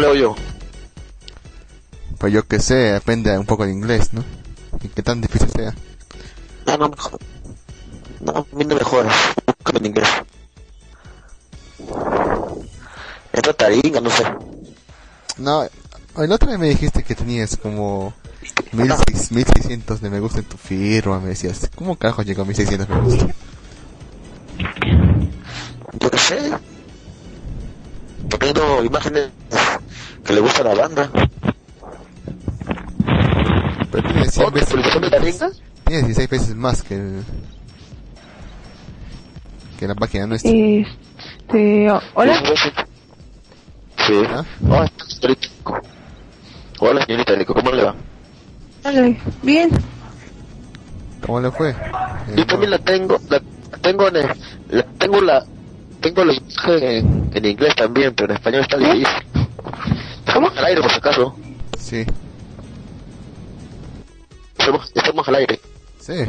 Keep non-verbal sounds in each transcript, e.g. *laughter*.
¿Cómo leo yo? Pues yo que sé, depende un poco de inglés, ¿no? Y qué tan difícil sea. Ah, no, mejor. No, a mí no me jodas. Búscame en inglés. Esta taringa, no sé. No, el otro día me dijiste que tenías como 1600, 1600 de me gusta en tu firma, me decías. ¿Cómo carajo llegó a 1600 me gusta? Yo qué sé. Poniendo imágenes que le gusta la banda. Pero tienes 100 ¿Otra veces, publicación de taringa? tienes 16 veces más que el, que la página nuestra. Este, hola. Sí. ¿Ah? Hola, señorita. Hola, señorita ¿cómo le va? Hola. Bien. ¿Cómo le fue? Yo también la tengo, la tengo en el- la tengo la tengo la imagen en, en inglés también, pero en español está difícil. Estamos al aire por si acaso. Sí, Estamos, estamos al aire. sí.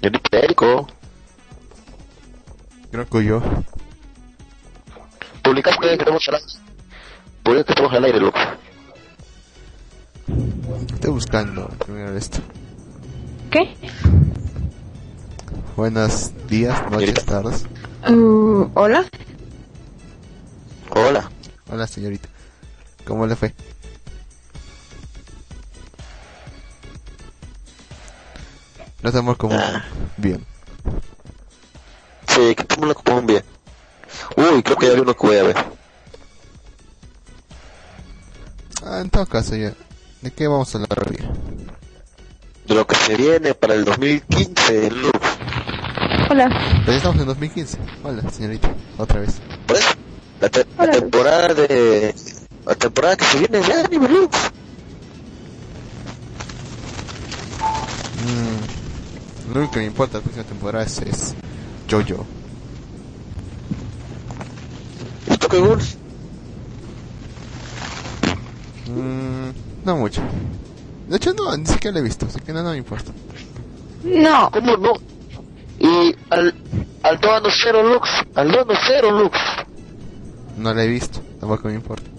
Señorita Erico, Creo que yo. publicaste que estamos al aire. Publica que estamos al aire, loco. Estoy buscando primero esto. ¿Qué? Buenos días, noches, tardes. Uh, hola. Hola. Hola, señorita. ¿Cómo le fue? No estamos como Ah. bien. Sí, que lo pongo bien. Uy, creo que ya vi uno que voy a ver. Ah, en todo caso ya. ¿De qué vamos a hablar hoy? De lo que se viene para el 2015, Luz. Hola. Pues ya estamos en 2015. Hola, señorita. Otra vez. Por eso, la, te- la temporada de... La temporada que se viene de anime, Luz. Mm, lo único que me importa la próxima temporada es, es Jojo. ¿Y tú qué? Mm, no mucho. De hecho, no, ni siquiera lo he visto, así que no, no me importa. No. ¿Cómo no? Y al, al dono cero lux, al dono cero lux. No lo he visto, tampoco me importa.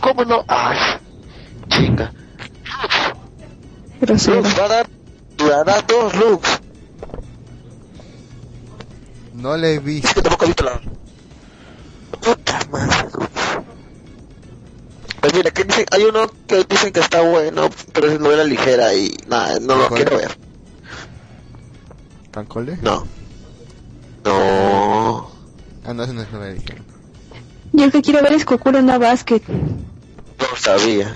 ¿Cómo no? Ay, chinga. Lux va a dar, durará dos lux. No lo he Es visto. que tampoco he visto la... Puta madre, lux. Pues mira, que dicen, hay uno que dicen que está bueno, pero es novela ligera y nada, no lo quiero ver. ¿Cancole? No. No. Ah, no, eso no es novela ligera. Yo el que quiero ver es Kokuro no Basket. No sabía.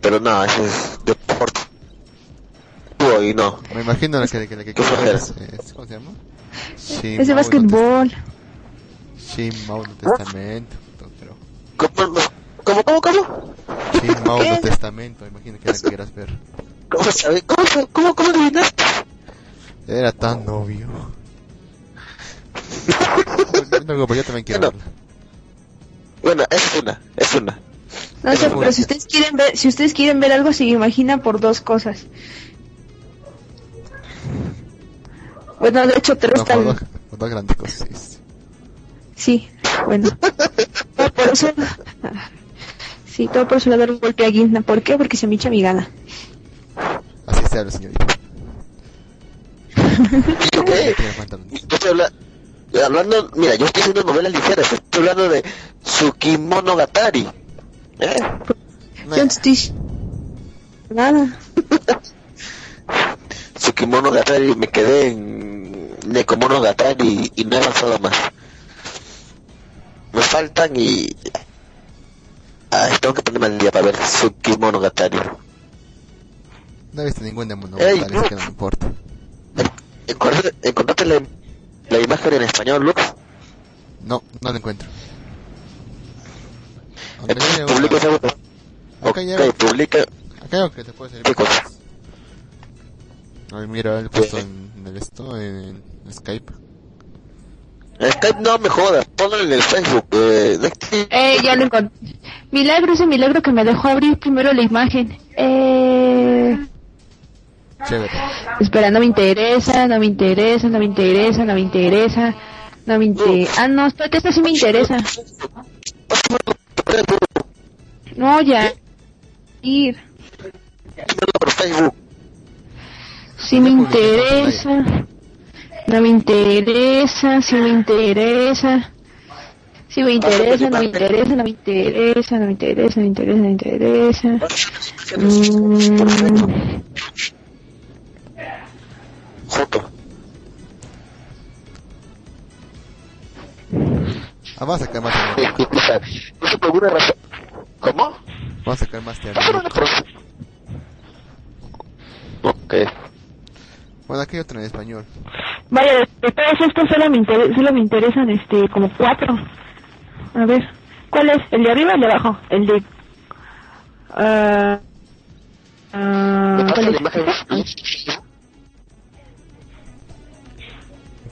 Pero nada, eso es deporte. Y no. Me imagino la que, que, la que ¿Qué quiero flojera. es, es- ¿Cómo se llama? Es de básquetbol. Shinmao no Testamento. Pero... ¿Cómo, cómo, cómo? cómo? Shinmao ¿Qué? no Testamento, me imagino que la que quieras ver. ¿Cómo sabes? ¿Cómo, cómo, cómo adivinaste? Era tan obvio. No, pues yo también quiero Bueno. verla. Bueno, es una, es una. No sé, pero si ustedes quieren ver, si ustedes quieren ver algo, se imagina por dos cosas. Bueno, de hecho, tres No, por están. dos, por dos grandes cosas. sí, sí. Sí, bueno. Todo por eso. Sí, todo por eso le dar un golpe a Guinda. ¿Por qué? Porque se me echa mi gana. Así se habla, señorita. Yo estoy habla- hablando, mira, yo estoy haciendo novelas ligeras, estoy hablando de Tsukimonogatari. ¿Eh? Yo no estoy. Nada. *laughs* Tsukimonogatari, me quedé en Nekomonogatari y no he avanzado más. Me faltan y... Ay, tengo que ponerme al día para ver Tsukimonogatari. No he visto ningún demonio, Ey, así no. que no me importa. ¿Encontraste, encontraste la, la imagen en español, Lux? No, no lo encuentro. Entonces, publica esa... Acá Ok, ya- publica... Acá hay que te puede servir. ¿Qué cosa? Ay, mira, el puesto en, en el esto, en, en Skype. Skype no me jodas, ponlo en el Facebook. Eh, de- Eh, ya lo encontré. Milagro ese milagro que me dejó abrir primero la imagen. Eh. Chévere. Espera, no me interesa, no me interesa, no me interesa, no me interesa, no me interesa. Ah, no, espérate, esta sí me interesa. No, ya. Ir. Facebook. Sí me interesa. No me interesa, sí me interesa. Sí me interesa, no me interesa, no me interesa, no me interesa, no me interesa, no me interesa. Mm, Joto. Ah, vamos a sacar más *laughs* de No sé por alguna razón. ¿Cómo? Vamos a sacar más de Ok. Bueno, aquí hay otro en español. Vaya, de todos estos solo me, inter- solo me interesan este como cuatro. A ver, ¿cuál es? ¿El de arriba o el de abajo? El de... ah, ah, ¿Me pasa ¿cuál la es?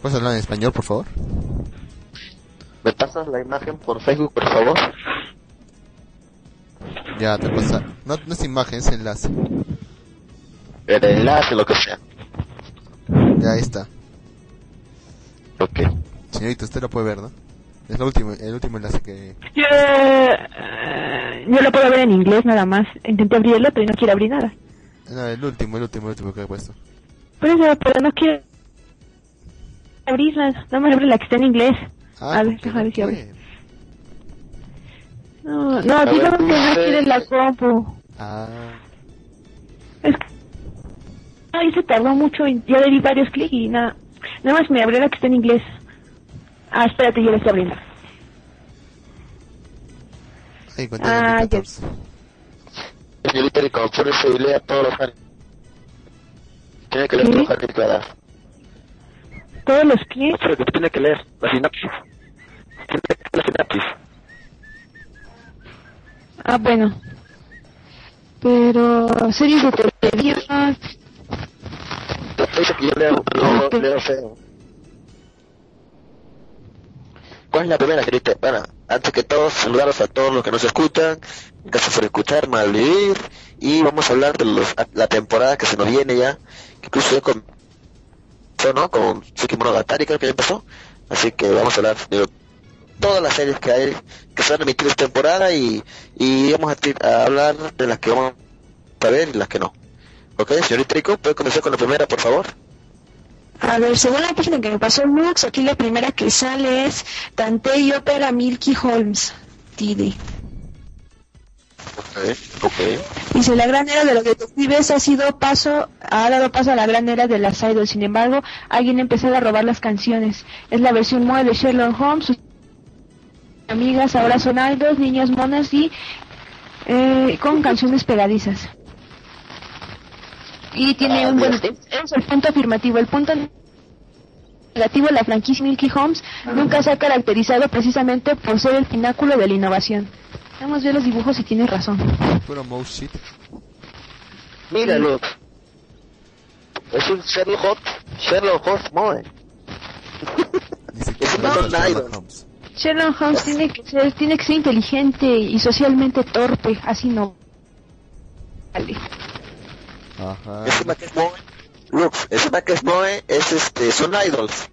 ¿Puedes hablar en español, por favor? ¿Me pasas la imagen por Facebook, por favor? Ya, te pasa. No, no es imagen, es enlace. El enlace, lo que sea. Ya, ahí está. Ok. Señorita, usted lo puede ver, ¿no? Es lo último, el último enlace que... Yo, eh, yo lo puedo ver en inglés nada más. Intenté abrir el otro y no quiere abrir nada. No, el último, el último, el último que he puesto. Por eso, pero no quiere abrirla. No me abre la que está en inglés. Ah, a ver, déjame no. No, no, digamos que no quiere la compu. Ah, Es que... Ahí se tardó mucho ya le di varios clics y nada. Nada más me abrió la que está en inglés. Ah, espérate, yo la estoy abriendo. ahí Ah, el ya. 2014. Señorita Rico, por eso y lea todos los años. Tiene que leer ¿Sí? todos los Todos los clics. Pero que tiene que leer la sinapsis. Tiene que leer la sinapsis. Ah, bueno. Pero series de televisión. Te dice que yo leo, no leo feo. ¿Cuál es la primera, señorita? Bueno, antes que todo, saludaros a todos los que nos escuchan. Gracias por escuchar, malvivir. Y vamos a hablar de los, la temporada que se nos viene ya. Que incluso ya comenzó, ¿no? Con Tsukimonogatari, creo que ya empezó. Así que vamos a hablar de todas las series que hay, que se van a emitir esta temporada y, y vamos a, hablar de las que vamos a ver y las que no. ¿Ok, señorita Rico? ¿Puede comenzar con la primera, por favor? A ver, según la página que me pasó Lux, aquí la primera que sale es Tantei Opera Milky Holmes. TD. Ok, ok. Dice, la gran era de los detectives ha sido paso, ha dado paso a la gran era de las idols. Sin embargo, alguien ha empezado a robar las canciones. Es la versión moda de Sherlock Holmes. Sus amigas ahora son idols, niñas monas y eh, con canciones pegadizas. Y tiene Ah, un buen... Es el punto afirmativo. El punto negativo, la franquicia Milky Holmes nunca se ha caracterizado precisamente por ser el pináculo de la innovación. Vamos a ver los dibujos y tienes razón. Puro mouse shit. Míralo. Es un Sherlock Holmes, Sherlock Holmes Moe. Es un. Sherlock Holmes. Sherlock Holmes tiene que ser, tiene que ser inteligente y socialmente torpe, así no. Vale. Ajá. Encima que es Moe. Look, que es Moe, es este, son idols.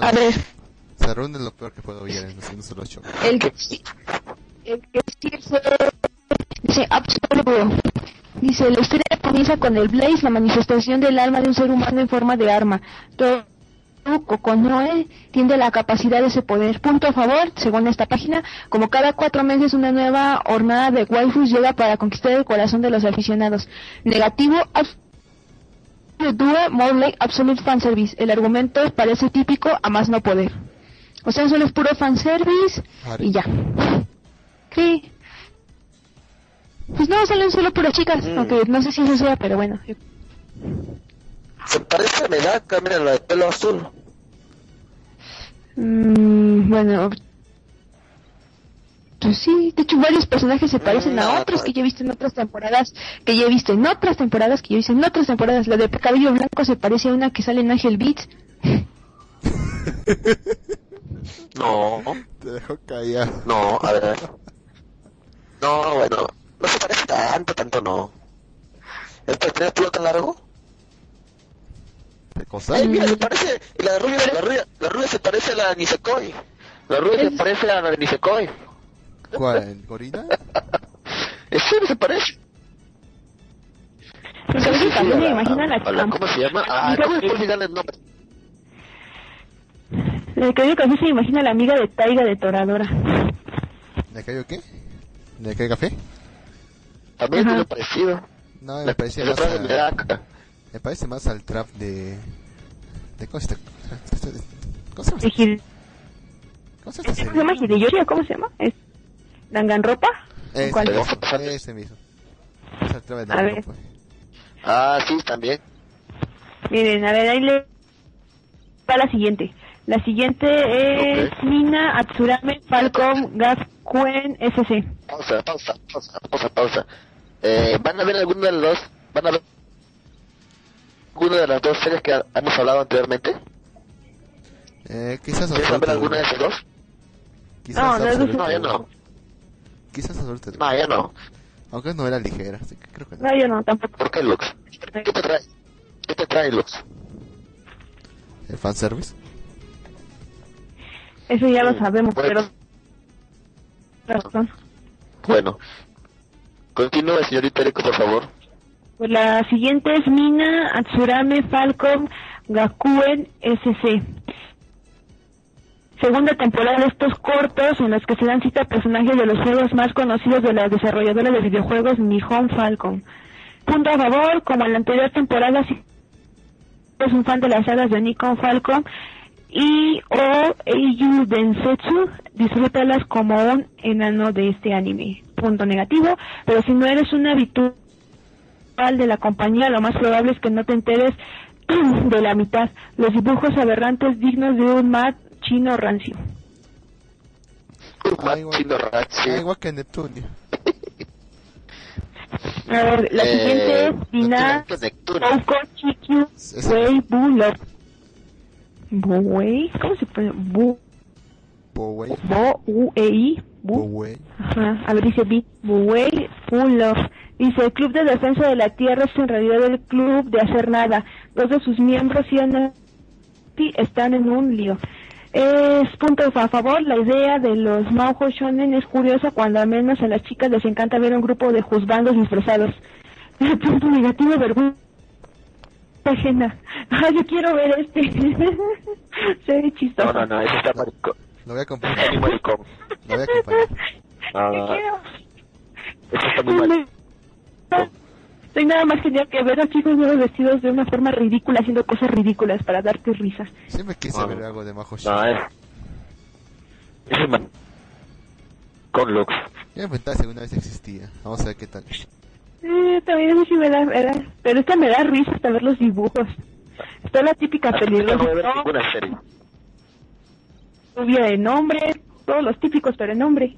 A ver, El que sí, el que sí fue, dice Absolvo. Dice, la historia comienza con el Blaze, la manifestación del alma de un ser humano en forma de arma. Todo Kokonoe tiene la capacidad de ese poder. Punto a favor, según esta página, como cada cuatro meses una nueva hornada de waifus llega para conquistar el corazón de los aficionados. Negativo, more like Absolute Fanservice. El argumento parece típico a más no poder. O sea, solo es puro fanservice y ya. Sí. Pues no, salen solo puras chicas, Mm. aunque no sé si eso sea, pero bueno. Se parece a Medaka, mira la de pelo azul. Mm, bueno. Pues sí, de hecho varios personajes se parecen Mm, a no, otros no. que yo he visto en otras temporadas, que yo he visto en otras temporadas, que yo he visto en otras temporadas. La de cabello blanco se parece a una que sale en Ángel Beats. *laughs* No, Te dejo callar. no, a ver. No, bueno, no se parece tanto, tanto no. ¿Es para tener pelo tan largo? ¿Qué cosa? Ay, mira, se parece, y la rubia, la rubia, la rubia se parece a la Nisekoi. La rubia se parece a la Nisekoi. ¿Cuál? ¿Gorila? *laughs* ¿En serio se parece? Sí, también me imagino la ¿Cómo se llama? Ah, ¿cómo se puede olvidar el nombre? Digo que así se imagina a la amiga de Taiga de Toradora. ¿De qué? ¿De café? También Ajá. tiene parecido. No, me La parece más de a, me parece más al trap de de cómo se llama ¿Cómo se llama? De ¿Cómo se ¿Cómo se llama? cómo se llama? ¿Es Danganropa? A ese mismo. Es trap de A. Ah, sí, también. Miren, a ver, ahí le va la siguiente. La siguiente es Ok. Mina Atsurame Falcon Gakuen SC. Pausa, pausa, pausa, pausa, pausa. Eh, ¿Van a ver alguno de los dos? ¿Van a ver alguna de las dos series que ha- hemos hablado anteriormente? Eh, quizás ¿Quieres ver alguna de esas dos? Quizás No, no es Absolute. No, ya no. Quizás Absolute. No, ya no. Aunque es novela ligera, así que creo que no. No, yo no, tampoco. ¿Por qué, Lux? ¿Qué te trae? ¿Qué te trae, Lux? El fanservice. Eso ya lo sabemos, Bueno. pero... Razón. Bueno. Continúe, señorita Eriko, por favor. Pues la siguiente es Mina Atsurame Falcon Gakuen SC. Segunda temporada de estos cortos en los que se dan cita a personajes de los juegos más conocidos de la desarrolladora de videojuegos Nihon Falcon. Punto a favor, como en la anterior temporada, si es un fan de las sagas de Nikon Falcon y o Eiyu Densetsu, disfrútalas como un enano de este anime. Punto negativo, pero si no eres un habitual de la compañía, lo más probable es que no te enteres *clears throat* de la mitad. Los dibujos aberrantes dignos de un mat chino rancio. Chino Rachi. Ah, igual que Neptunio. A ver, la Eh, siguiente es Dina. Oko Chikyu Es- Wei Bu Love. Wei, ¿cómo se pone? Bu. Bo, U, E, I. Ajá, a ver, dice Buey Full Love. Dice, el Club de Defensa de la Tierra es en realidad el club de hacer nada. Dos de sus miembros y están en un lío. Es punto a favor, la idea de los Maujo Shonen es curiosa cuando al menos a las chicas les encanta ver un grupo de juzgandos disfrazados. *laughs* punto negativo, vergüenza ajena. *laughs* Ah, yo quiero ver este. *laughs* Se ve chistoso. No, no, no, ese está maricón. Lo voy a Está acompañar. maricón. Lo voy a acompañar. Ah, Yo quiero. Ese está muy mal. Soy nada más genial que ver a chicos nuevos vestidos de una forma ridícula haciendo cosas ridículas para darte risas. Siempre quise Ah. ver algo de Majo No, es. Ese es man. Con Lux. Yo me preguntaba si alguna vez existía. Vamos a ver qué tal. Eh, también eso sí me da, me da- pero esta me da risa hasta ver los dibujos. Está la típica Así que no voy a ver peligrosa, ninguna serie. rubia de nombre, todos los típicos pero en nombre.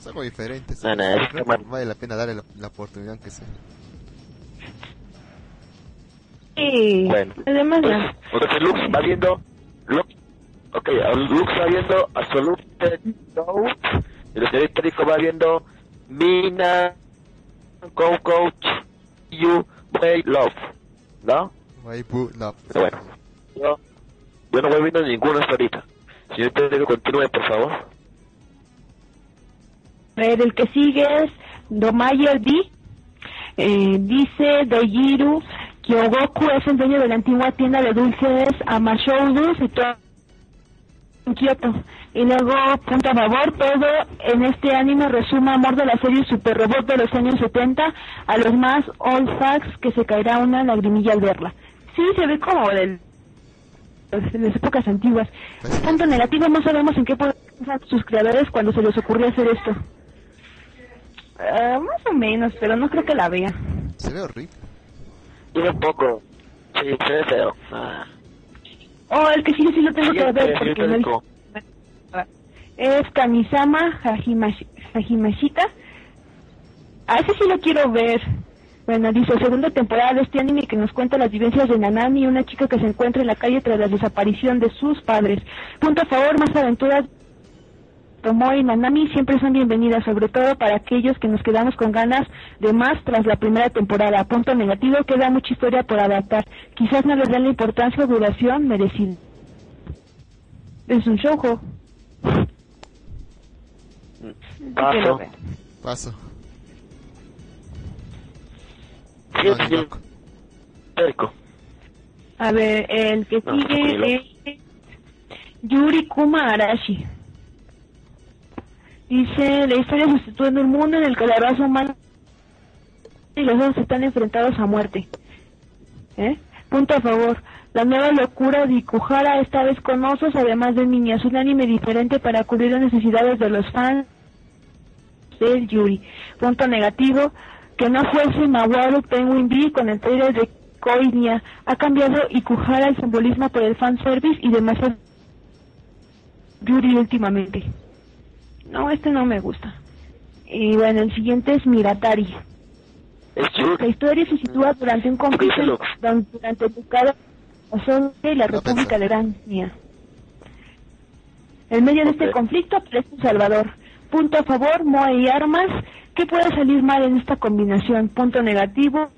Es algo diferente. sí. No, no, es que que man- vale la pena darle la, la oportunidad aunque sea. Y Bueno. además Pues, entonces Lux va viendo. Lux, ok, Lux va viendo Absolute Note. Y el señor va viendo Mina, Go Coach, You, Way, Love. ¿No? Boo Love. Pero bueno. Yo, yo no voy viendo ninguno hasta ahorita. Señor Rico, continúe, por favor. El que sigue es Domayer D. Eh, dice Daijiru Kyogoku es el dueño de la antigua tienda de dulces Amashoudu situada en Kioto. Y luego, punto a favor, todo en este anime resume amor de la serie Super Robot de los años 70 a los más old facts que se caerá una lagrimilla al verla. Sí, se ve como del de las épocas antiguas. Pues. Punto negativo, no sabemos en qué pensar sus creadores cuando se les ocurrió hacer esto. Ah, más o menos, pero no creo que la vea. Se ve horrible. Dime un poco. Sí, se ve feo. Ah. Oh, el que sí, sí lo tengo que ver porque no. Es Kamisama Hajimashi- Hajimashita. A ese sí lo quiero ver. Bueno, dice, segunda temporada de este anime que nos cuenta las vivencias de Nanami, una chica que se encuentra en la calle tras la desaparición de sus padres. Punto a favor, más aventuras Tomoe y Nanami siempre son bienvenidas, sobre todo para aquellos que nos quedamos con ganas de más tras la primera temporada. Punto negativo, queda mucha historia por adaptar. Quizás no les den la importancia o duración merecida. Es un shoujo. Paso. Paso. A ver, el que No, sigue es Yuri Kuma Arashi. Dice, la historia se sitúa un mundo en el que la raza humana y los dos están enfrentados a muerte. ¿Eh? Punto a favor. La nueva locura de Ikuhara, esta vez con osos, además de niñas. Un anime diferente para cubrir las necesidades de los fans del Yuri. Punto negativo. Que no fuese Mawaru Penguin B con el trailer de Koinia. Ha cambiado Ikuhara el simbolismo por el fanservice y demasiado Yuri últimamente. No, este no me gusta. Y bueno, el siguiente es Miratari. Es La historia se sitúa durante un conflicto durante el ducado Ozote y la República de Irania. En medio de este conflicto aparece un Salvador. Punto a favor, Moe y armas. ¿Qué puede salir mal en esta combinación? Punto negativo.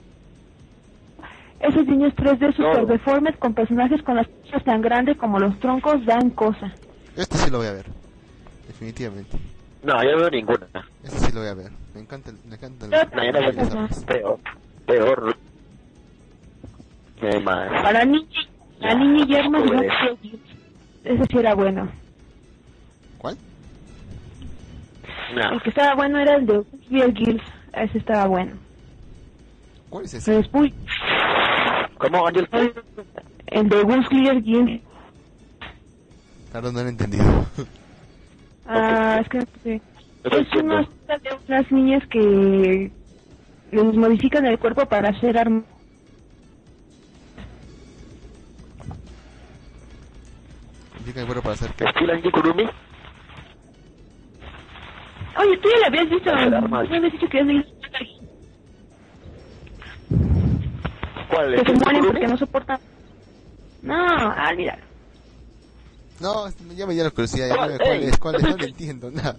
Esos niños 3D super deformes con personajes con las cosas tan grandes como los troncos dan cosa. Este sí lo voy a ver. Definitivamente. No, yo no veo ninguna. Este sí lo voy a ver. Me encanta, el- me encanta el- No, yo no veo Ajá. ninguna. Peor. Peor. No hay más. Para niña, la niña y armas no es. Ese sí era bueno. ¿Cuál? No. El que estaba bueno era el de Bear Girls. Ese estaba bueno. ¿Cuál es ese? Después, ¿Cómo, Ángel? el de Gunslinger Girls. Perdón, no lo he entendido. *laughs* Ah, es que Es una de unas niñas que les modifican el cuerpo para hacer armas. Indica el bueno para hacer que... ¿Estilo Angie Kurumi? Oye, tú ya la habías visto. ¿No habías dicho que habías leído? ¿Cuál? Que se ¿Angie mueren porque no soportan. No, ah, mira. No, ya me dio la curiosidad. Ya ¿Cuál? no, ¿Cuál Ey. es? ¿Cuál es? No le entiendo nada.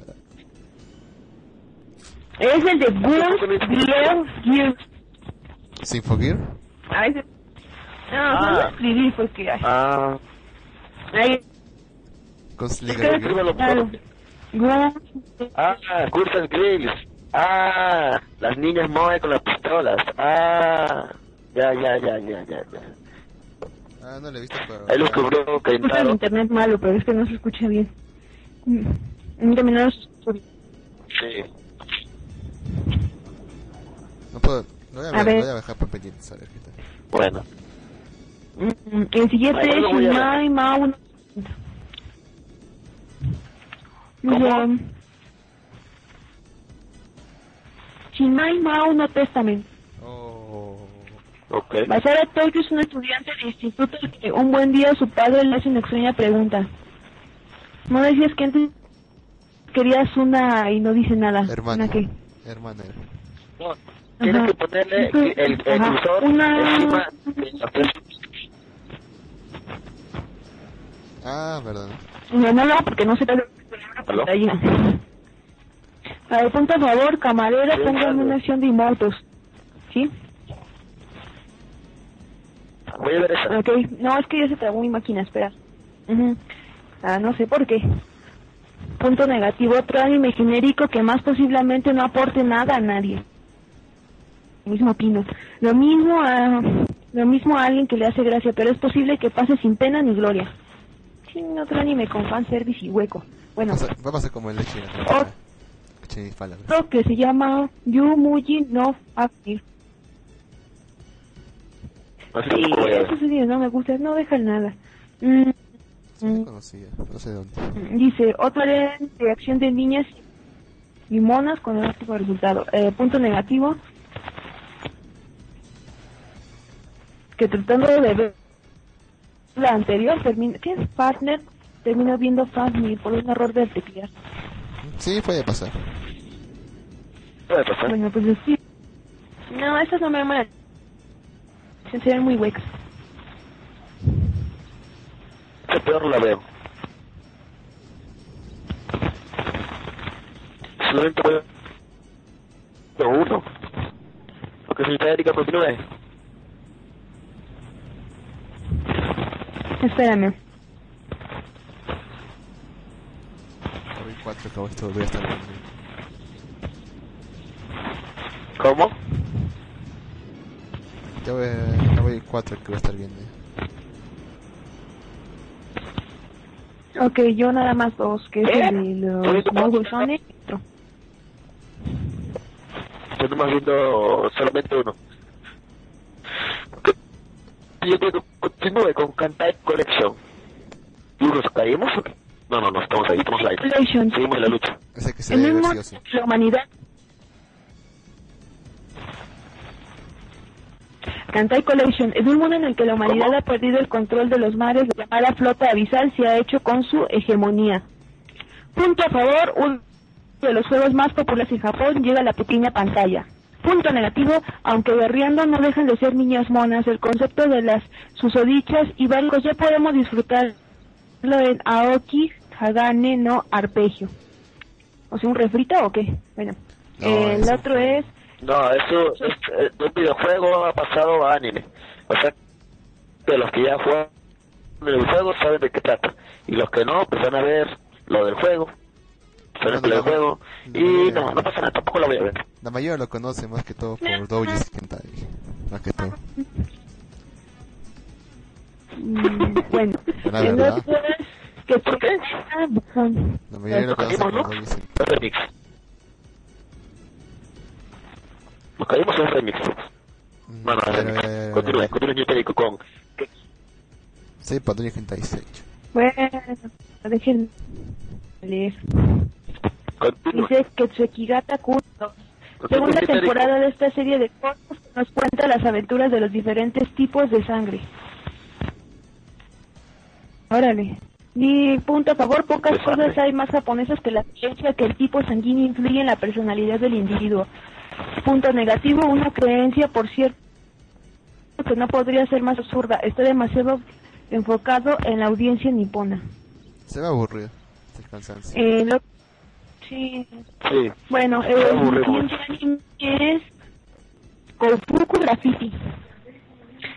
Es el de Girls. ¿Sinfogear? A veces. No, Ah. no escribí porque. ay, Ah, Ahí. Guns- Ah, Curtain Grills. Ah, las niñas Moe con las pistolas. Ah, ya, ya, ya, ya, ya, ya. Ah, no le he visto, pero... Ahí lo descubrió Escucha el internet malo, pero es que no se escucha bien. Mm. A mí también no se escucha bien. Sí. No puedo... Lo voy a A ver, ver. voy a dejar por pendientes, a ver qué tal. Bueno. Mm, El siguiente es. Shinmai Mao. ¿Cómo? Dice, Shinmai Mao no Testament. Oh... Ok. Basara Toyo es un estudiante de instituto que un buen día su padre le hace una extraña pregunta. No decías que antes querías una y no dice nada. Hermana. ¿Una qué? Hermana. No, tienes que ponerle el, el, cursor Una- encima de la. Ah, verdad. No, no, no, porque no se una ¿Aló? pantalla. A ver, punto a favor, póngame claro. una acción de inmortos. ¿Sí? Voy a ver esa. Ok, no, es que ya se trabó mi máquina, espera. Ujú. Ah, no sé por qué. Punto negativo, otro anime genérico que más posiblemente no aporte nada a nadie. Mismo opino. Lo mismo a, lo mismo a alguien que le hace gracia, pero es posible que pase sin pena ni gloria. Sí, otro anime con fanservice y hueco. Bueno, Va a, ser, va a pasar como el leche. Oh. Palabras. otro que se llama Yumuji no Akir. Sí, esos anime no me gustan, no dejan nada. Mm, Sí, mm. conocía. No sé dónde. Dice, otra de acción de niñas y monas con el óptimo resultado. Eh, punto negativo. Que tratando de ver la anterior, termina, ¿qué es partner? Terminó viendo Family por un error del teclear. Sí, puede pasar. Puede pasar. Bueno, pues sí. No, estas no me llaman Se ven muy huecas. Esa peor la veo. solamente voy a uno. Porque si Erika continúe. Espérame. Hoy 4 acabo esto, voy a estar viendo. ¿Cómo? Ya voy, ya voy 4 que voy a estar viendo. Ok, yo nada más dos, que es el de los Mogulsones y otro. Yo nomás viendo solamente uno. Yo creo que continúe con Kantai Collection. ¿Y nos caímos o qué? No, no, no, estamos ahí, estamos live. Collection. Seguimos en la lucha. Ese que se En ve un mundo gracioso. de la humanidad. Kantai Collection. En un mundo en el que la humanidad ¿Cómo? ha perdido el control de los mares, la llamada flota abisal se ha hecho con su hegemonía. Punto a favor, uno de los juegos más populares en Japón llega a la pequeña pantalla. Punto negativo, aunque guerreando no dejan de ser niñas monas, el concepto de las susodichas y barcos ya podemos disfrutarlo en Aoki Hagane no Arpegio. O sea, un refrito o qué? Bueno, No, eh, el otro es No, eso es de un videojuego ha pasado a anime. O sea, que los que ya juegan el juego saben de qué trata. Y los que no, pues van a ver lo del juego. No, el no. juego. No, Y no, no, pasa nada, tampoco lo voy a ver. La mayoría lo conoce más que todo por Doujis Kentai. Más que todo. mm, bueno, *laughs* La el verdad. que ¿Por qué? La mayoría lo conoce ¿Caímos, por? Doujis Kentai. Nos caímos en remix. Mm, Bueno, ya, remix. ya, ya, ya, Continúe, ya. continúe, yo te digo con. Sí, se ha hecho. Bueno, dejen leer. Continúe. Dice que Tsukigata Kun Segunda temporada de esta serie de cortos que nos cuenta las aventuras de los diferentes tipos de sangre. Órale. Y punto a favor, pocas cosas hay más japonesas que la creencia que el tipo sanguíneo influye en la personalidad del individuo. Punto negativo, una creencia, por cierto, que no podría ser más absurda. Está demasiado enfocado en la audiencia nipona. Se ve aburrido. Eh, lo- sí, Sí. bueno, el siguiente anime es Kofuku Graffiti.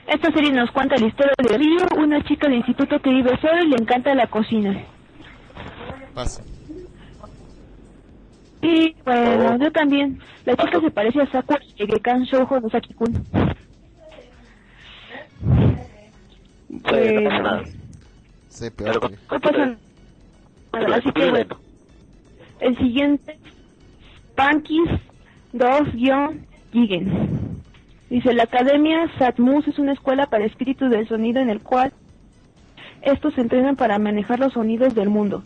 Esta serie nos cuenta la historia de Ryo, una chica de instituto que vive sola y le encanta la cocina. Paso. Y bueno, Oh. yo también. La chica se parece a Sakura de Gekan Shoujo no Saki-kun. Sí, no pasa nada. Sí, Pero peor. No pasa nada. Así que bueno, el siguiente, Pankis 2-Gigen. Dice, la Academia Satmus es una escuela para espíritus del sonido en el cual estos se entrenan para manejar los sonidos del mundo.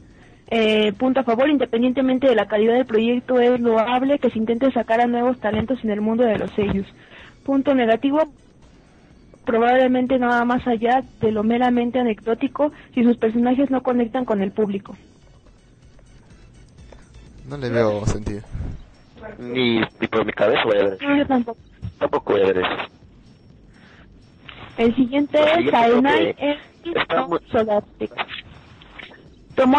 Eh, punto a favor, independientemente de la calidad del proyecto, es loable que se intente sacar a nuevos talentos en el mundo de los sellos. Punto negativo, probablemente no va más allá de lo meramente anecdótico si sus personajes no conectan con el público. No le veo sentido. Ni, ni por mi cabeza voy a ver eso. No, yo tampoco. Tampoco voy a ver eso. El siguiente es siguiente muy- Sodate. Tomó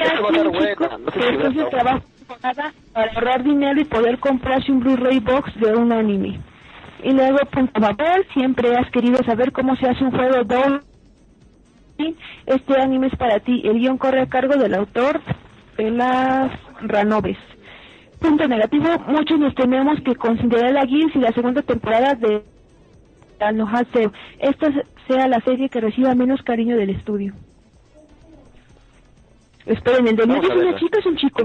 Va a estar buena, no sé si para ahorrar dinero y poder comprarse un Blu-ray box de un anime. Y luego, punto a favor, siempre has querido saber cómo se hace un juego doble. Este anime es para ti. El guion corre a cargo del autor de las Ranoves. Punto negativo, muchos nos tememos que considerar la Gears y la segunda temporada de Anohase, esta sea la serie que reciba menos cariño del estudio. Esperen, ¿el de Vamos es una chica o es un chico?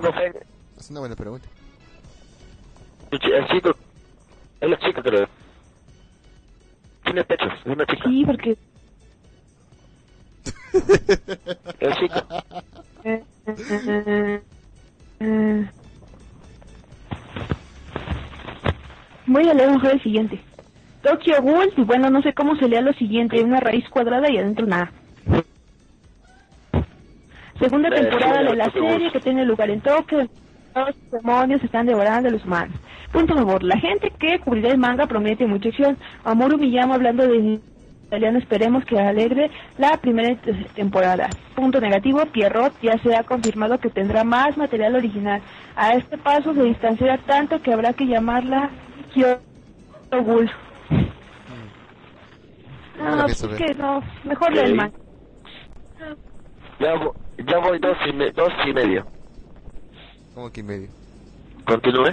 Es una buena pregunta. el chi- el chico, es la chica creo. Tiene pechos, es una chica. Sí, porque... Es chica. Voy a leer mejor el siguiente. Tokyo Ghoul, y bueno, no sé cómo se lea lo siguiente, una raíz cuadrada y adentro nada. Segunda Eh, temporada de la serie que tiene lugar en Tokio. Los demonios están devorando a los humanos. Punto favor. La gente que cubrirá el manga promete mucha acción. Amoro Miyama hablando de italiano esperemos que alegre la primera temporada. Punto negativo, Pierrot ya se ha confirmado que tendrá más material original. A este paso se distanciará tanto que habrá que llamarla Kyoto Wolf. Ahora No, que no, mejor lee el manga. Ya, ya voy dos y, me- dos y medio. Como que medio. Continúe.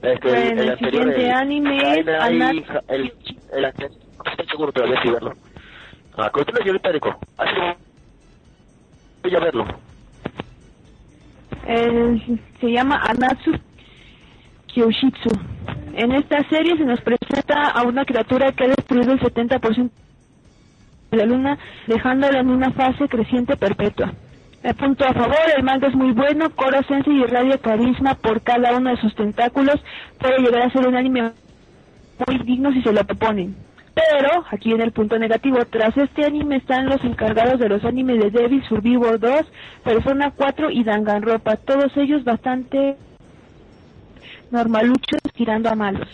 Este, Bueno, el anterior, siguiente anime Anat- Ja- el, el anterior, no estoy seguro todavía si verlo. Ah, continúe. Así voy a verlo. El- se llama Anatsu Kyoshitsu. En esta serie se nos presenta a una criatura que ha destruido el 70% de la luna, dejándola en una fase creciente perpetua. El punto a favor, el manga es muy bueno, Koro Sensei irradia carisma por cada uno de sus tentáculos, puede llegar a ser un anime muy digno si se lo proponen. Pero, aquí en el punto negativo, tras este anime están los encargados de los animes de Devil Survivor 2, Persona 4 y Danganronpa, todos ellos bastante normaluchos tirando a malos.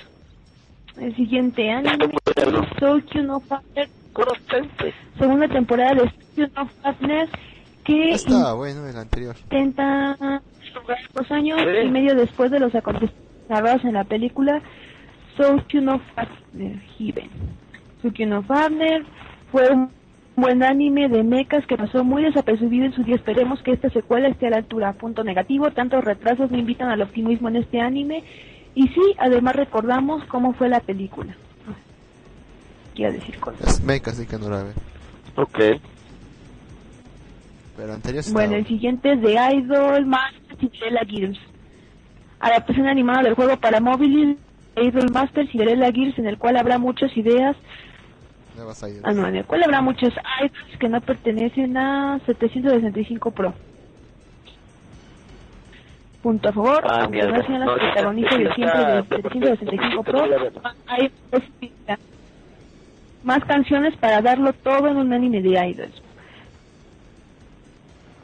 El siguiente anime es Tokyo no Father, segunda temporada de no Fatness, que Está bueno el anterior. intenta dos años Sí. y medio después de los acontecimientos narrados en la película Tokyo no Fatner Heaven. Fue un buen anime de mechas que pasó muy desapercibido en su día. Esperemos que esta secuela esté a la altura. Punto negativo, tantos retrasos me invitan al optimismo en este anime. Y sí, además recordamos cómo fue la película. Quiero decir cosas. Es meca, así que no la ve. Ok. Pero anterior Bueno, el siguiente es de Idol Master Cinderella Gears. Adaptación animada del juego para móviles Idol Master Cinderella Gears, en el cual habrá muchas ideas, no vas a ir. ah, no, en el cual habrá muchos idols que no pertenecen a 765 Pro. Punto a favor, Ah, aunque mierda. no sean las No, protagonistas de siempre de está 765 Pro, hay posibilidad. Más canciones para darlo todo en un anime de idols.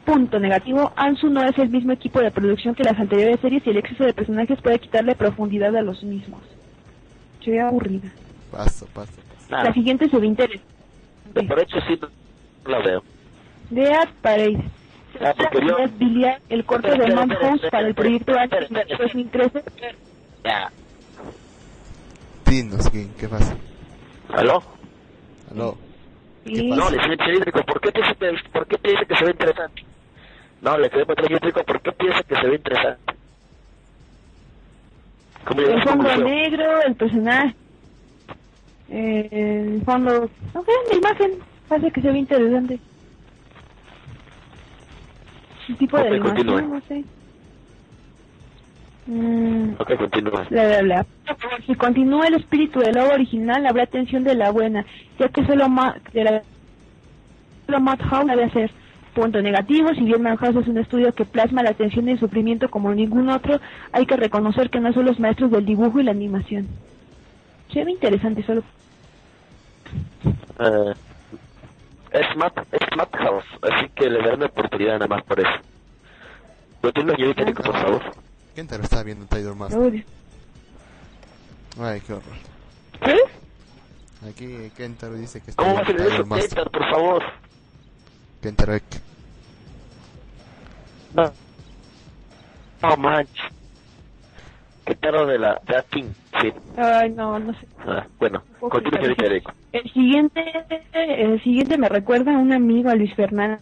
Punto negativo, Ansu no es el mismo equipo de producción que las anteriores series y el exceso de personajes puede quitarle profundidad a los mismos. Soy aburrida. Paso, paso, paso. La siguiente se ve interesante. Por hecho sí la veo. Death Parade. Ah, yo- Billiard, el corto Espera, de espera, Mom espera, House espera, para el proyecto Anime espera, 2013. Ya. Dinos, ¿qué, qué pasa? ¿Aló? Aló. Y No, le dice cilíndrico, ¿por qué piensa que, por qué piensa que se ve interesante? No, le quedé para cilíndrico, ¿por qué piensa que se ve interesante? Como el fondo negro, el personaje, eh, el fondo, no sé, la imagen hace que se ve interesante. El tipo de continúe. no sé. Mm, Ok, continúa. bla, bla, bla. Si continúa el espíritu del lobo original, habrá atención de la buena, ya que solo Ma- de la solo Madhouse debe hacer. Punto negativo, si bien Madhouse es un estudio que plasma la tensión y el sufrimiento como ningún otro, hay que reconocer que no son los maestros del dibujo y la animación. Se ve interesante solo. Eh, es Matt, es Madhouse, así que le daré una oportunidad nada más por eso. Continúa, señorita por favor. ¿Quién te lo está viendo Tidal Master? Ay, qué horror. ¿Qué? Aquí Kentaro dice que está ¿Cómo va a viendo ser eso, Tidal Master. Peter, por favor? Kentaro Ek. No. No manches. ¿Qué tal de la, de la King? Sí. Ay, no, no sé. Ah, bueno, parecido. Rico. El siguiente, el siguiente me recuerda a un amigo, a Luis Fernando,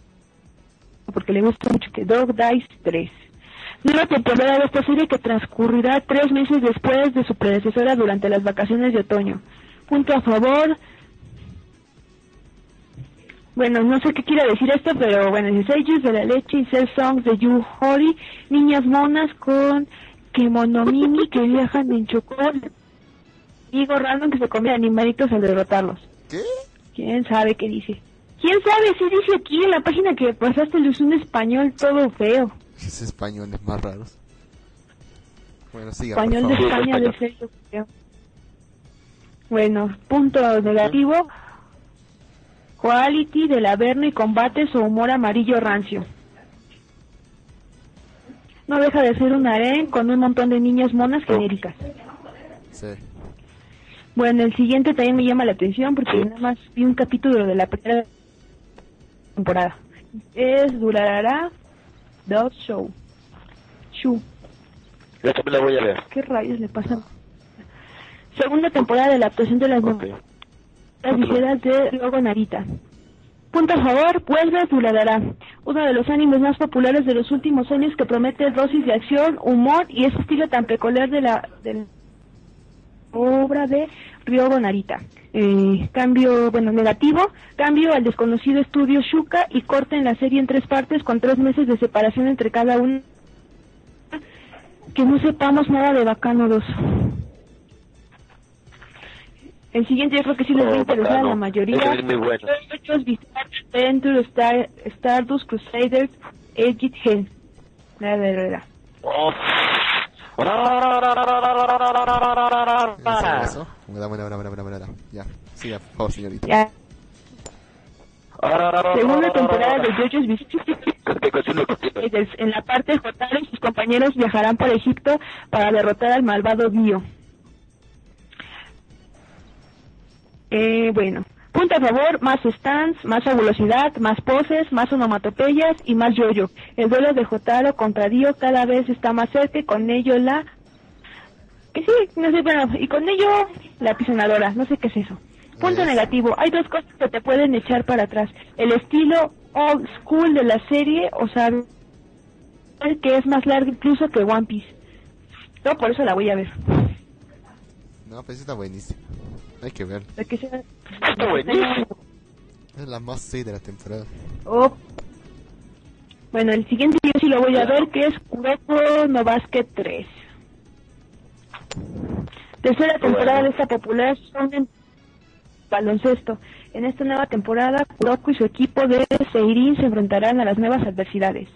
porque le gusta mucho que Dog Dice 3. Nueva temporada de esta serie que transcurrirá tres meses después de su predecesora durante las vacaciones de otoño. Punto a favor. Bueno, no sé qué quiere decir esto, pero bueno, dice Ages de la leche y Cell Songs de Yu Hori, niñas monas con Kemonomimi que viajan en chocolate. Digo random que se come animalitos al derrotarlos. ¿Qué? ¿Quién sabe qué dice? ¿Quién sabe si dice aquí en la página que pasaste es un español todo feo? Esos españoles más raros. Bueno, siga, Español de por favor. España de español. serio creo. Bueno, punto negativo. Quality del Averno y combate su humor amarillo rancio. No deja de ser un harén con un montón de niñas monas genéricas. Sí. Bueno, el siguiente también me llama la atención porque nada más vi un capítulo de la primera temporada. Es Durarara Dog Show. Shu. Yo también la voy a ver. ¿Qué rayos le pasa? Segunda temporada de la actuación de las Ok. novelas ligeras de Rogo Narita. Punto a favor, vuelve Durarara, uno de los animes más populares de los últimos años que promete dosis de acción, humor y ese estilo tan peculiar de la, de obra de Ryogo Narita. Eh, cambio, bueno, negativo, cambio al desconocido estudio Shuka y corte en la serie en tres partes con tres meses de separación entre cada uno. Que no sepamos nada de Bacano 2. El siguiente yo creo que sí les va a Oh, interesar a la mayoría. Es muy bueno. Adventure, Star, Stardust Crusaders, Edged Hell. La verdad. ¿Es eso? Buena, buena, buena, buena, buena, buena. Ya, siga, por favor, señorita. Ya. Segunda temporada de JoJo's *laughs* Bizarre. En la parte Jotaro y sus compañeros viajarán por Egipto para derrotar al malvado Dio. Eh, bueno, punto a favor, más stands, más fabulosidad, más poses, más onomatopeyas y más yoyo. El duelo de Jotaro contra Dio cada vez está más cerca y con ello la... Que sí, no sé, bueno, y con ello la pisonadora, no sé qué es eso. Punto negativo, hay dos cosas que te pueden echar para atrás. El estilo old school de la serie, o sea, que es más largo incluso que One Piece. No, por eso la voy a ver. No, pues está buenísimo. Hay que ver. Que sea- Está buenísimo. Es la más 6 de la temporada. Oh. Bueno, el siguiente yo sí lo voy a ver, que es Kuroko no Basket 3. Tercera temporada Bueno. de esta popular shonen baloncesto. En esta nueva temporada, Kuroko y su equipo de Seirin se enfrentarán a las nuevas adversidades.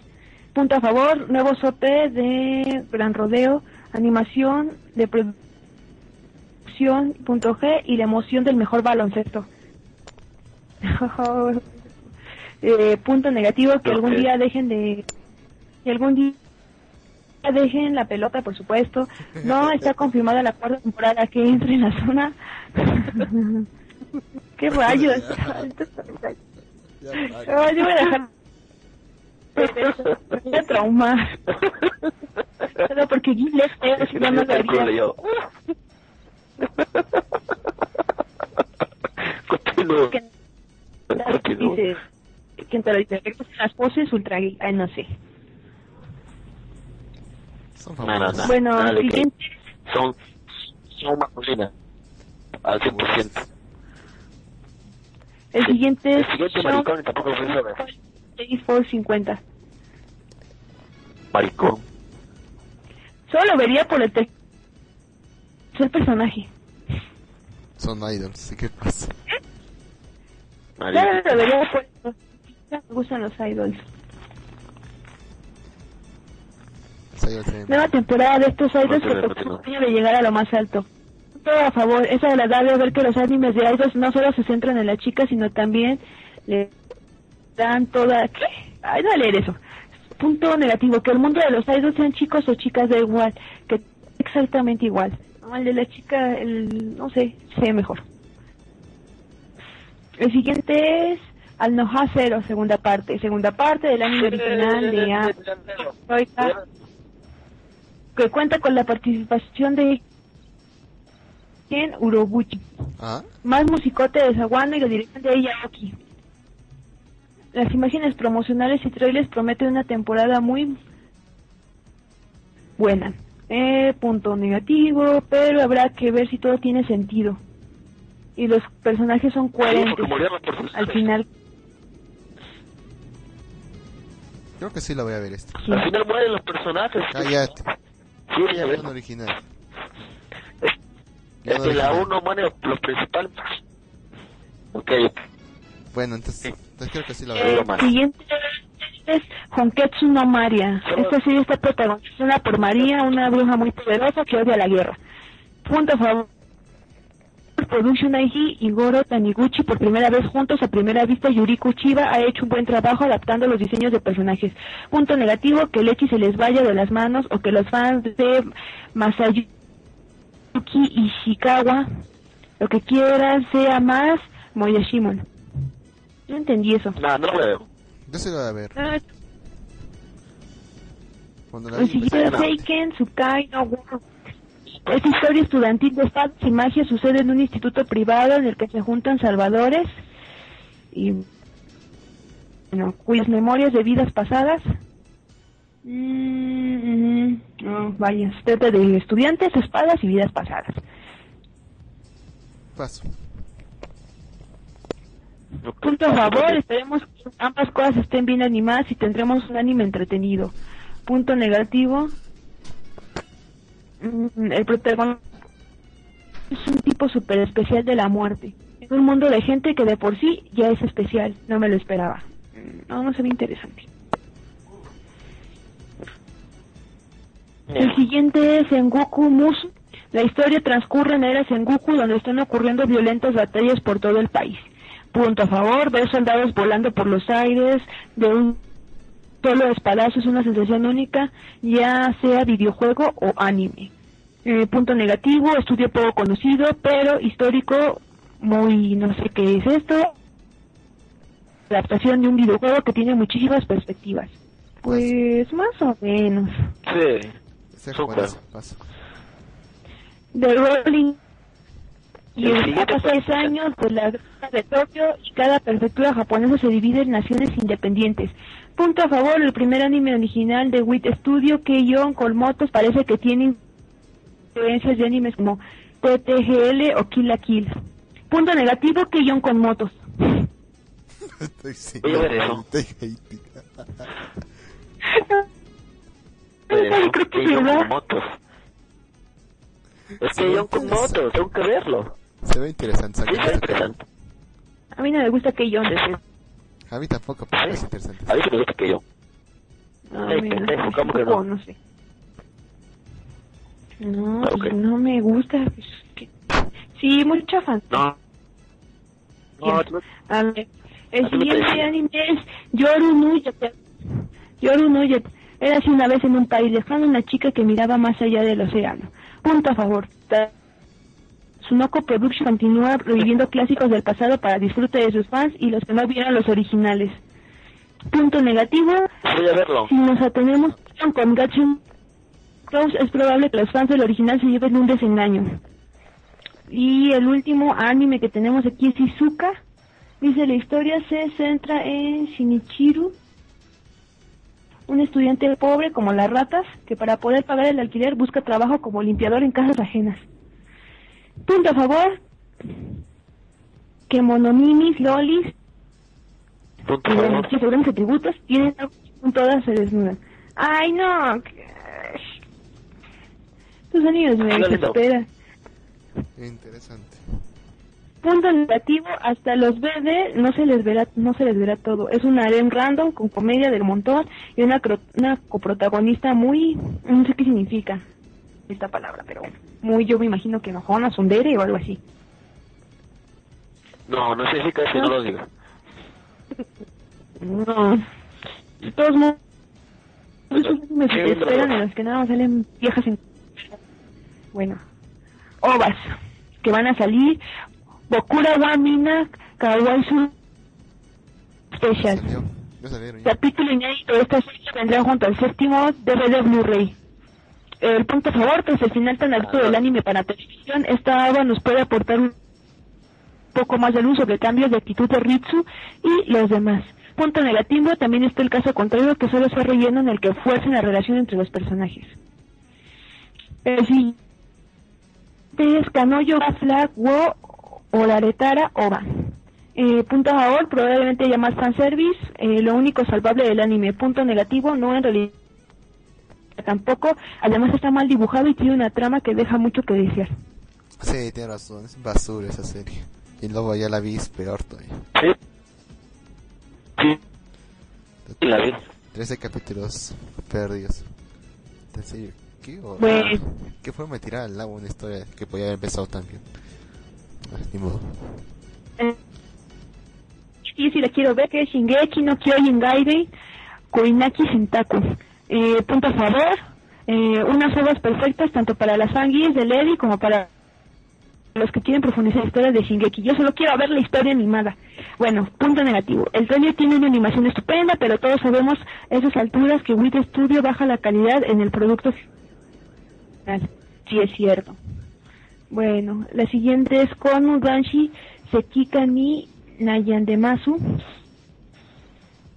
Punto a favor, nuevos OP de Gran Rodeo, animación de producción, punto G y la emoción del mejor baloncesto. *laughs* Eh, punto negativo que algún día dejen de que algún día dejen la pelota por supuesto. No *laughs* está confirmada la cuarta temporada que entre en la zona. *laughs* Qué rayos. No, yo voy a dejar voy a traumar. Solo porque Gil es feo si no no lo haría. Continúa. Continúa. dice que las poses ultra ay no sé Son No, no, no. bueno que- siguiente Son, son masculinas. Al 100%. el siguiente El es siguiente Shaun maricón tampoco se sabe. 6450 Maricón. Solo lo vería por el te- el personaje. Son idols, así que pasa. Maricón. lo vería por me gustan los idols. Nueva temporada de estos idols que continúa. propone de llegar a lo más alto. Todo a favor, es agradable ver que los animes de idols no solo se centran en la chica, sino también le dan toda... ¿Qué? Ay, no leer eso. Punto negativo, que el mundo de los idols sean chicos o chicas da igual, que exactamente igual. No, el de la chica, el, no sé, se ve mejor. El siguiente es Al Noha Zero, segunda parte. Segunda parte del anime original de A. Troika, que cuenta con la participación de Ken Urobuchi. Ah, Más musicote de Sawano y la dirección de Yaoki. Las imágenes promocionales y trailers prometen una temporada muy buena. Eh, punto negativo, pero habrá que ver si todo tiene sentido. Y los personajes son Sí, coherentes. personajes. Al final, creo que sí la voy a ver esta. sí. Al final mueren los personajes. Cállate. Sí, ya ves. Original. Es que la 1 mueren los, los principales. Ok, Bueno, entonces, entonces creo que sí la voy a Eh, ver. más. siguiente es Honketsu no Maria. Esta serie está protagonizada por María, una bruja muy poderosa que odia la guerra. Punto a favor. Production IG y Goro Taniguchi por primera vez juntos a primera vista Yuriko Chiba ha hecho un buen trabajo adaptando los diseños de personajes. Punto negativo que Lechi se les vaya de las manos o que los fans de Masayuki Ishikawa lo que quieras sea más Moyashimon. No entendí eso. No, no lo veo. Yo se lo voy a ver. Ah, Cuando la Seiken Tsukai no. Esta historia estudiantil de espadas y magia sucede en un instituto privado en el que se juntan salvadores y bueno, cuyas memorias de vidas pasadas. Mm, mm, no, vaya, trata de estudiantes, espadas y vidas pasadas. Paso. Punto a favor, esperemos que ambas cosas estén bien animadas y tendremos un anime entretenido. Punto negativo, mm, el protagonista es un tipo súper especial de la muerte. En un mundo de gente que de por sí ya es especial, no me lo esperaba. Mm, No, no se ve interesante. El siguiente es Sengoku Musu. La historia transcurre en era Sengoku donde están ocurriendo violentas batallas por todo el país. Punto a favor, ver soldados volando por los aires, de un solo espadazo es una sensación única, ya sea videojuego o anime. Eh, punto negativo, estudio poco conocido, pero histórico, muy no sé qué es esto. Adaptación de un videojuego que tiene muchísimas perspectivas. Pues más o menos. Sí. Paso. The Rolling y El ha pasado 10 fue- años de la guerra de Tokio y cada prefectura japonesa se divide en naciones independientes. Punto a favor, el primer anime original de WIT Studio, Keion con motos, parece que tiene influencias de animes como TTGL o Kill la Kill. Punto negativo, Keion con motos. Estoy sin- creo que con motos. Es que con motos, tengo que verlo. Se ve interesante. A mí no me gusta. Sí, sí. A mí tampoco, pero es interesante. A mí sí me gusta que yo. Ah, Ay, mira, pendejo, ¿cómo que no? no sé. No, Ah, no me gusta. pues, que- Sí, mucha fantasía. No. No, no. A ver, el ¿A ti no siguiente anime es Yoru Nuyate. Yoru Nuyate. Era así una vez en un país lejano una chica que miraba más allá del océano. Punto a favor. Sunoko Production continúa reviviendo clásicos del pasado para disfrute de sus fans y los que no vieron los originales. Punto negativo, Voy a verlo. si nos atenemos con Gatsu Cross, es probable que los fans del original se lleven un desengaño. Y el último anime que tenemos aquí es Izuka. Dice, la historia se centra en Shinichiru, un estudiante pobre como las ratas, que para poder pagar el alquiler busca trabajo como limpiador en casas ajenas. Punto a favor, que mononimis, lolis, Punto y favor. grandes atributos tienen todas se desnudan. Ay, no. que- Tus amigos me desesperan. Interesante. Punto negativo, hasta los BD no se les verá, no se les verá todo. Es un harem random con comedia del montón y una, cro- una coprotagonista muy, no sé qué significa esta palabra, pero muy, yo me imagino que enojona, sondere o algo así. No, no sé si casi no lo diga. *laughs* No. De todos modos, esos me no. en los que nada más salen viejas en... Bueno, ovas que van a salir. Bokura wa Mina Kawaisu Special. Salió. Ya salieron ya. Capítulo inédito de esta serie vendrá junto al séptimo DVD Blu-ray. El punto a favor, tras el final tan alto del anime para televisión, esta obra nos puede aportar un poco más de luz sobre cambios de actitud de Ritsu y los demás. Punto negativo, también está el caso contrario, que solo fue relleno en el que fuerza la relación entre los personajes. El siguiente es Kanoyo Flag wo Oraretara Oba. Eh, punto a favor, probablemente haya más fanservice. Eh, lo único salvable del anime. Punto negativo, no en realidad tampoco. Además está mal dibujado y tiene una trama que deja mucho que desear. Sí, tiene razón. Es basura esa serie. Y luego ya la vi, es peor todavía. Sí. Sí. Y la vi. 13 capítulos perdidos. En serio, ¿qué, Bueno. ¿Qué forma de tirar al agua una historia que podía haber empezado tan bien? Ah, ni modo. Eh, y si la quiero ver, que es Shingeki no Kyojin Gaiden Koinaki Sentaku. Eh, punto a favor, eh, unas obras perfectas tanto para las fanguis de Levi como para los que quieren profundizar la historia de Shingeki. Yo solo quiero ver la historia animada. Bueno, punto negativo. El trailer tiene una animación estupenda, pero todos sabemos a esas alturas que Wit Studio baja la calidad en el producto final. Sí, es cierto. Bueno, la siguiente es Kono Ganshi Sekika ni Nayandemasu.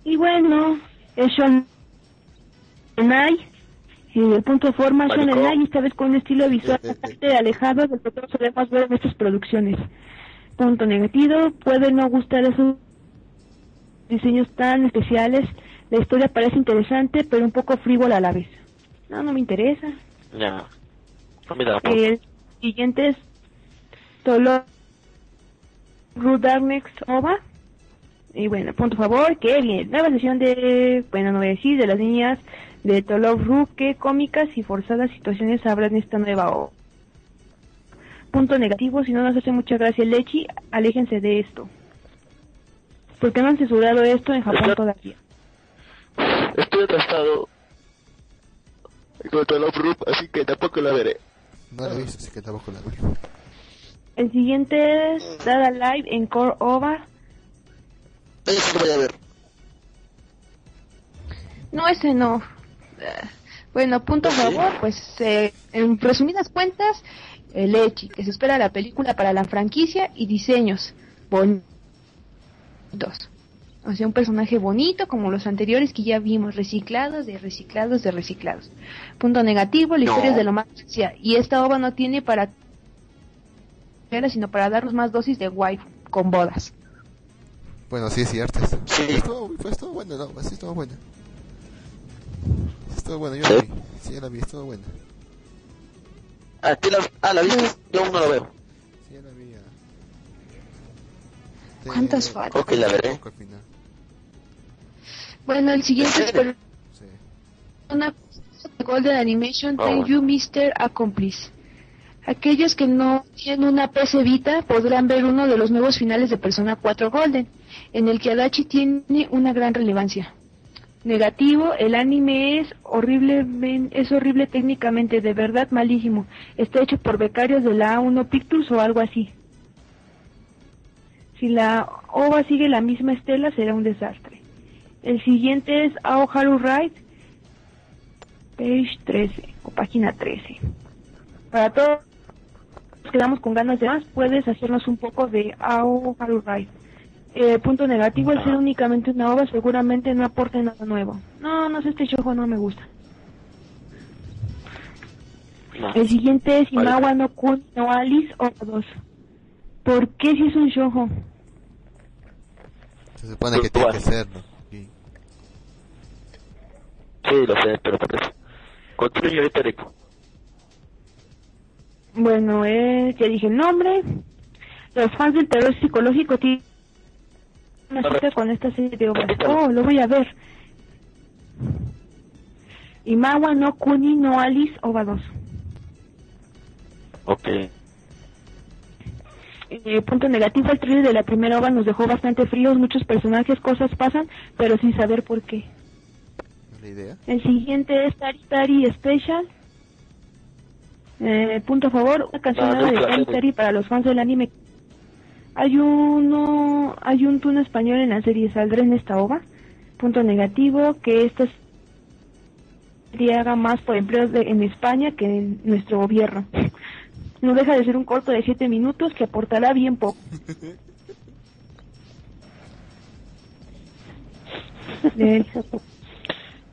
Y bueno, es Shonai. Y el punto de forma es Maricón. Shonai, esta vez con un estilo visual *laughs* bastante alejado del que todos solemos ver en estas producciones. Punto negativo, puede no gustar esos diseños tan especiales. La historia parece interesante, pero un poco frívola a la vez. No, no me interesa. Ya. No El siguiente es Tolo Rudarnex Ova. Y bueno, punto favor, que bien. Nueva sesión de, bueno, no voy a decir, de las niñas de Tolov que cómicas y forzadas situaciones habrán en esta nueva ova. Punto negativo, si no nos hace mucha gracia el lechi, aléjense de esto. Porque no han censurado esto en Japón Está- todavía. Estoy atrasado con Group, así que tampoco la veré. No la he visto, así que tampoco la veo. El siguiente es Dada Live en Core Ova. Eso lo voy a ver. No, ese no. Eh, Bueno, punto a favor, pues eh, en resumidas cuentas, el Echi, que se espera la película para la franquicia y diseños bonitos. O sea, un personaje bonito como los anteriores que ya vimos, reciclados, de reciclados, de reciclados. Punto negativo, la No. historia es de lo más y esta ova no tiene para sino para darnos más dosis de waifu con bodas. Bueno, sí es cierto. Esto. Sí. Estuvo, pues, estuvo bueno, no, sí estuvo bueno. Estuvo bueno, yo ¿Sí? la vi. Sí, la vi, estuvo bueno. Ah, ¿tú la, ah, ¿la viste? Yo aún no lo veo. Sí, la vi. ah. Te- ¿Cuántas faltan? Ok, la veré. poco al final. Bueno, el siguiente es serio? Sí. una de Golden Animation Ah, Thank bueno. You Mr. Accomplice. Aquellos que no tienen una PC Vita podrán ver uno de los nuevos finales de Persona 4 Golden, en el que Adachi tiene una gran relevancia. Negativo, el anime es horrible, es horrible técnicamente, de verdad malísimo. Está hecho por becarios de la A1 Pictures o algo así. Si la OVA sigue la misma estela, será un desastre. El siguiente es Aoharu Ride, page 13 o página 13. Para todos los que quedamos con ganas de más, puedes hacernos un poco de Aoharu Ride. Eh, punto negativo, el ser únicamente una ova seguramente no aporta nada nuevo. No, no sé, este shojo no me gusta. No. El siguiente es. Imawa no Kun no Alice o 2. ¿Por qué si es un shojo? Se supone que tiene que serlo. Sí. Sí, lo sé, pero por eso. Continúe, señorita Rico. Bueno, eh, ya dije el nombre. Los fans del terror psicológico tienen una cita con esta serie de obras. Oh, lo voy a ver. Imawa no Kuni no Alice Ova 2. Ok. Eh, punto negativo, el trailer de la primera ova nos dejó bastante fríos, muchos personajes, cosas pasan, pero sin saber por qué. ¿No es la idea? El siguiente es Tari Tari Special. Eh, punto a favor, una canción Ah, de Tari. Tari para los fans del anime. Hay uno, hay un tono español en la serie, ¿saldrá en esta ova? Punto negativo, que esta serie haga más por empleos de- en España que en nuestro gobierno. *laughs* No deja de ser un corto de 7 minutos que aportará bien poco. *laughs*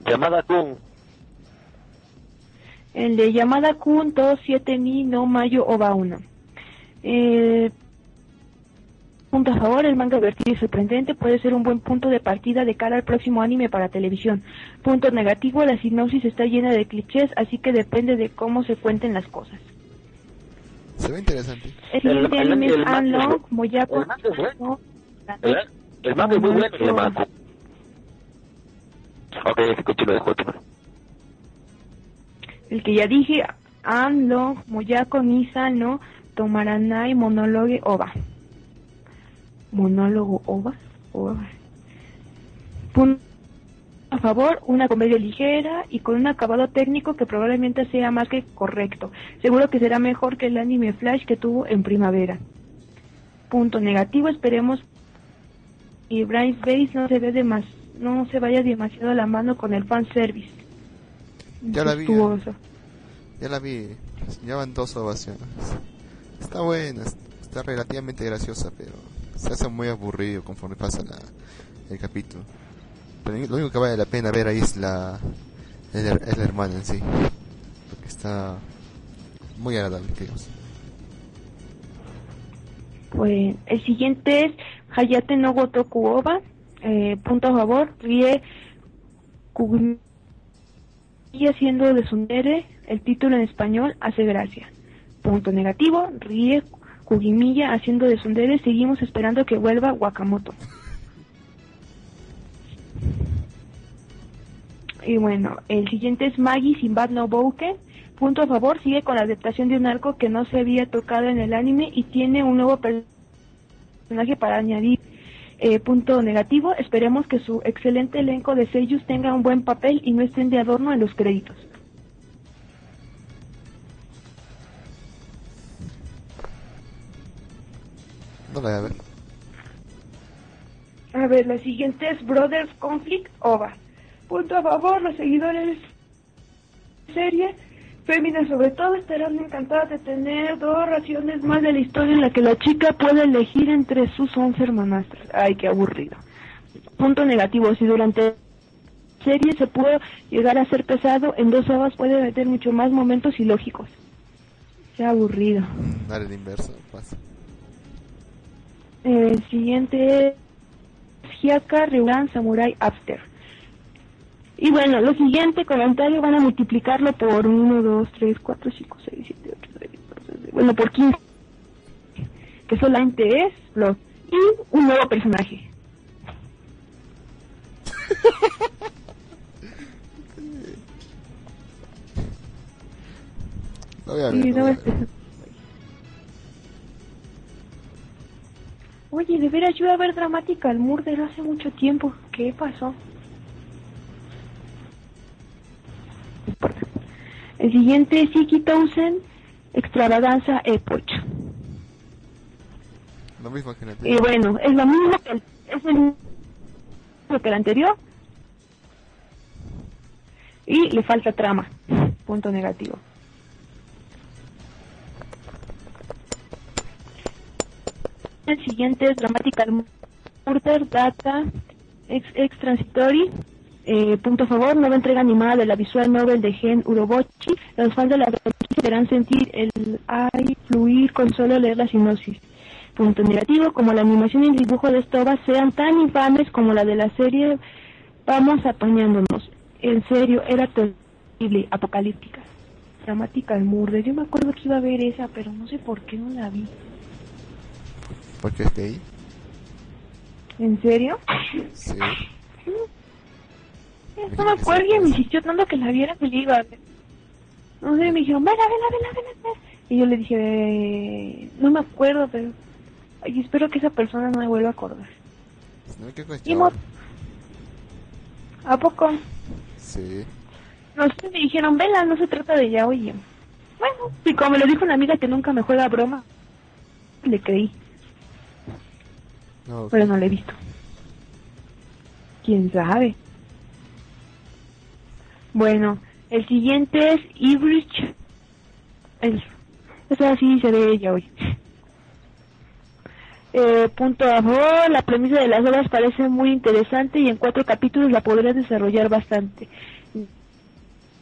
Llamada Kun. El de llamada Kun 27 ni no mayo ova 1. Eh, punto a favor, el manga divertido y sorprendente puede ser un buen punto de partida de cara al próximo anime para televisión. Punto negativo, la sinopsis está llena de clichés, así que depende de cómo se cuenten las cosas. Se ve interesante. El siguiente anime es manga- Anlong, Moyaco, el manga es. El manga es muy bueno, el Kun. Ok, el que ya dije, Anlong, Moyako, Nisa, no, Tomaranai, Monólogo, Ova. Monólogo, Ova, Ova. Punto a favor, una comedia ligera y con un acabado técnico que probablemente sea más que correcto. Seguro que será mejor que el anime Flash que tuvo en primavera. Punto negativo, esperemos y Bryce Base no se ve demas no se vaya demasiado a la mano con el fanservice. Ya la vi. Incestuoso. Ya la vi. Ya van dos ovaciones. Está buena, es- está relativamente graciosa, pero se hace muy aburrido conforme pasa la, el capítulo. Lo único que vale la pena ver ahí es la, es la, es la hermana en sí. Porque está muy agradable, digamos. Pues el siguiente es Hayate no Gotoku Oba. Eh, punto a favor, Rie Kugumi haciendo de Sundere. El título en español hace gracia. Punto negativo, Rie Kugimiya haciendo de. Seguimos esperando que vuelva Wakamoto. Y bueno, el siguiente es Magi sin Bad No Bouken. Punto a favor, sigue con la adaptación de un arco que no se había tocado en el anime y tiene un nuevo personaje para añadir. Eh, punto negativo, esperemos que su excelente elenco de sellos tenga un buen papel y no estén de adorno en los créditos. No la voy a ver. A ver, la siguiente es Brothers Conflict OVA. Punto a favor, los seguidores de serie, féminas sobre todo, estarán encantadas de tener dos raciones más de la historia en la que la chica puede elegir entre sus once hermanastras. Ay, qué aburrido. Punto negativo, si durante serie se puede llegar a ser pesado, en dos ovas puede meter mucho más momentos ilógicos. Qué aburrido. Dale el inverso, pasa. El siguiente es Hyaka Ryugan Samurai After. Y bueno, lo siguiente comentario van a multiplicarlo por 1, 2, 3, 4, 5, 6, 7, 8, 9, 10, 11, 12, bueno, por 15. Que solamente es Blood. Y un nuevo personaje. *laughs* La voy a ver. Y la voy a ver. Oye, de veras yo iba a ver Dramática al Murder hace mucho tiempo. ¿Qué pasó? El siguiente es Iki Townsend, Extravaganza Epoch. Lo mismo que el Y bueno, es lo mismo que el, es el mismo que el anterior. Y le falta trama. Punto negativo. El siguiente es Dramatical Murder Data Ex, ex Transitory. Eh, punto favor, nueva entrega animada de la visual novel de Gen Urobochi. Los fans de la deberán sentir el ay fluir con solo leer la sinopsis. Punto negativo, como la animación y el dibujo de Stoba sean tan infames como la de la serie, vamos apañándonos. En serio, era terrible, apocalíptica. Dramática al Murder. Yo me acuerdo que iba a ver esa, pero no sé por qué no la vi. Porque es gay. ¿En serio? Sí. No me acuerdo y me insistió tanto que la viera que le iba. No sé, me dijeron, vela, vela, vela, vela. Y yo le dije, eh, no me acuerdo, pero... ay, espero que esa persona no me vuelva a acordar. Si no Y mo- chaval. ¿A poco? Sí. No sé, me dijeron, vela, no se trata de ya, oye. Bueno, y como me lo dijo una amiga que nunca me juega broma, le creí, No, pero no la he visto. ¿Quién sabe? Bueno, el siguiente es Ibrich. El, esa sí se ve ella hoy. Eh, punto a favor, la premisa de las obras parece muy interesante y en cuatro capítulos la podrás desarrollar bastante.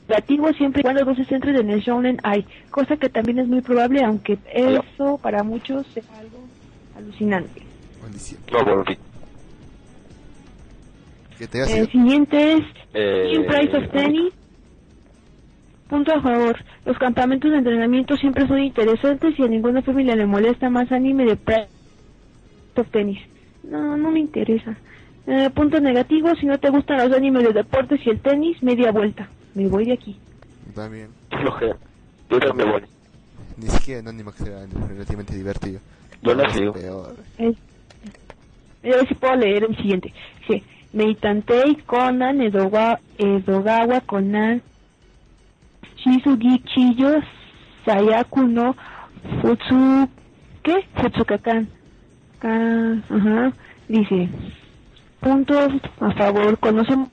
Negativo siempre y cuando no se centren en el Shonen Ai, cosa que también es muy probable, aunque eso para muchos sea algo alucinante. Maldición. No volví. ¿Qué te hace? El siguiente es Eh, Team Price of Tennis. Punto a favor. Los campamentos de entrenamiento siempre son interesantes y a ninguna familia le molesta más anime de Price of Tennis. No, no me interesa. Eh, punto negativo, si no te gustan los animes de deportes y el tenis, media vuelta. Me voy de aquí. También. Flojera. Yo también me voy. Ni siquiera en anime que será relativamente divertido. Yo la Es sigo. peor. A ver si puedo leer el siguiente. Dice, Meitantei Conan, Edogawa, Edogawa Conan, Shizugi Chiyo, Sayaku no Futsu, ¿qué? Futsukakan. Ka- ajá. Dice, puntos a favor, conocemos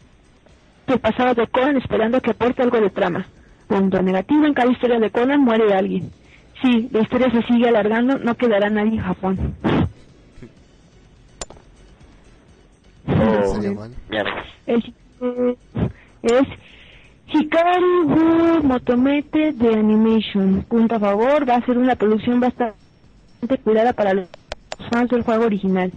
el pasado de Conan esperando que aporte algo de trama. Punto negativo, en cada historia de Conan muere alguien. Sí, la historia se sigue alargando, no quedará nadie en Japón. Oh. El es Hikari wo Motomete de Animation. Punto a favor, va a ser una producción bastante cuidada para los fans del juego original.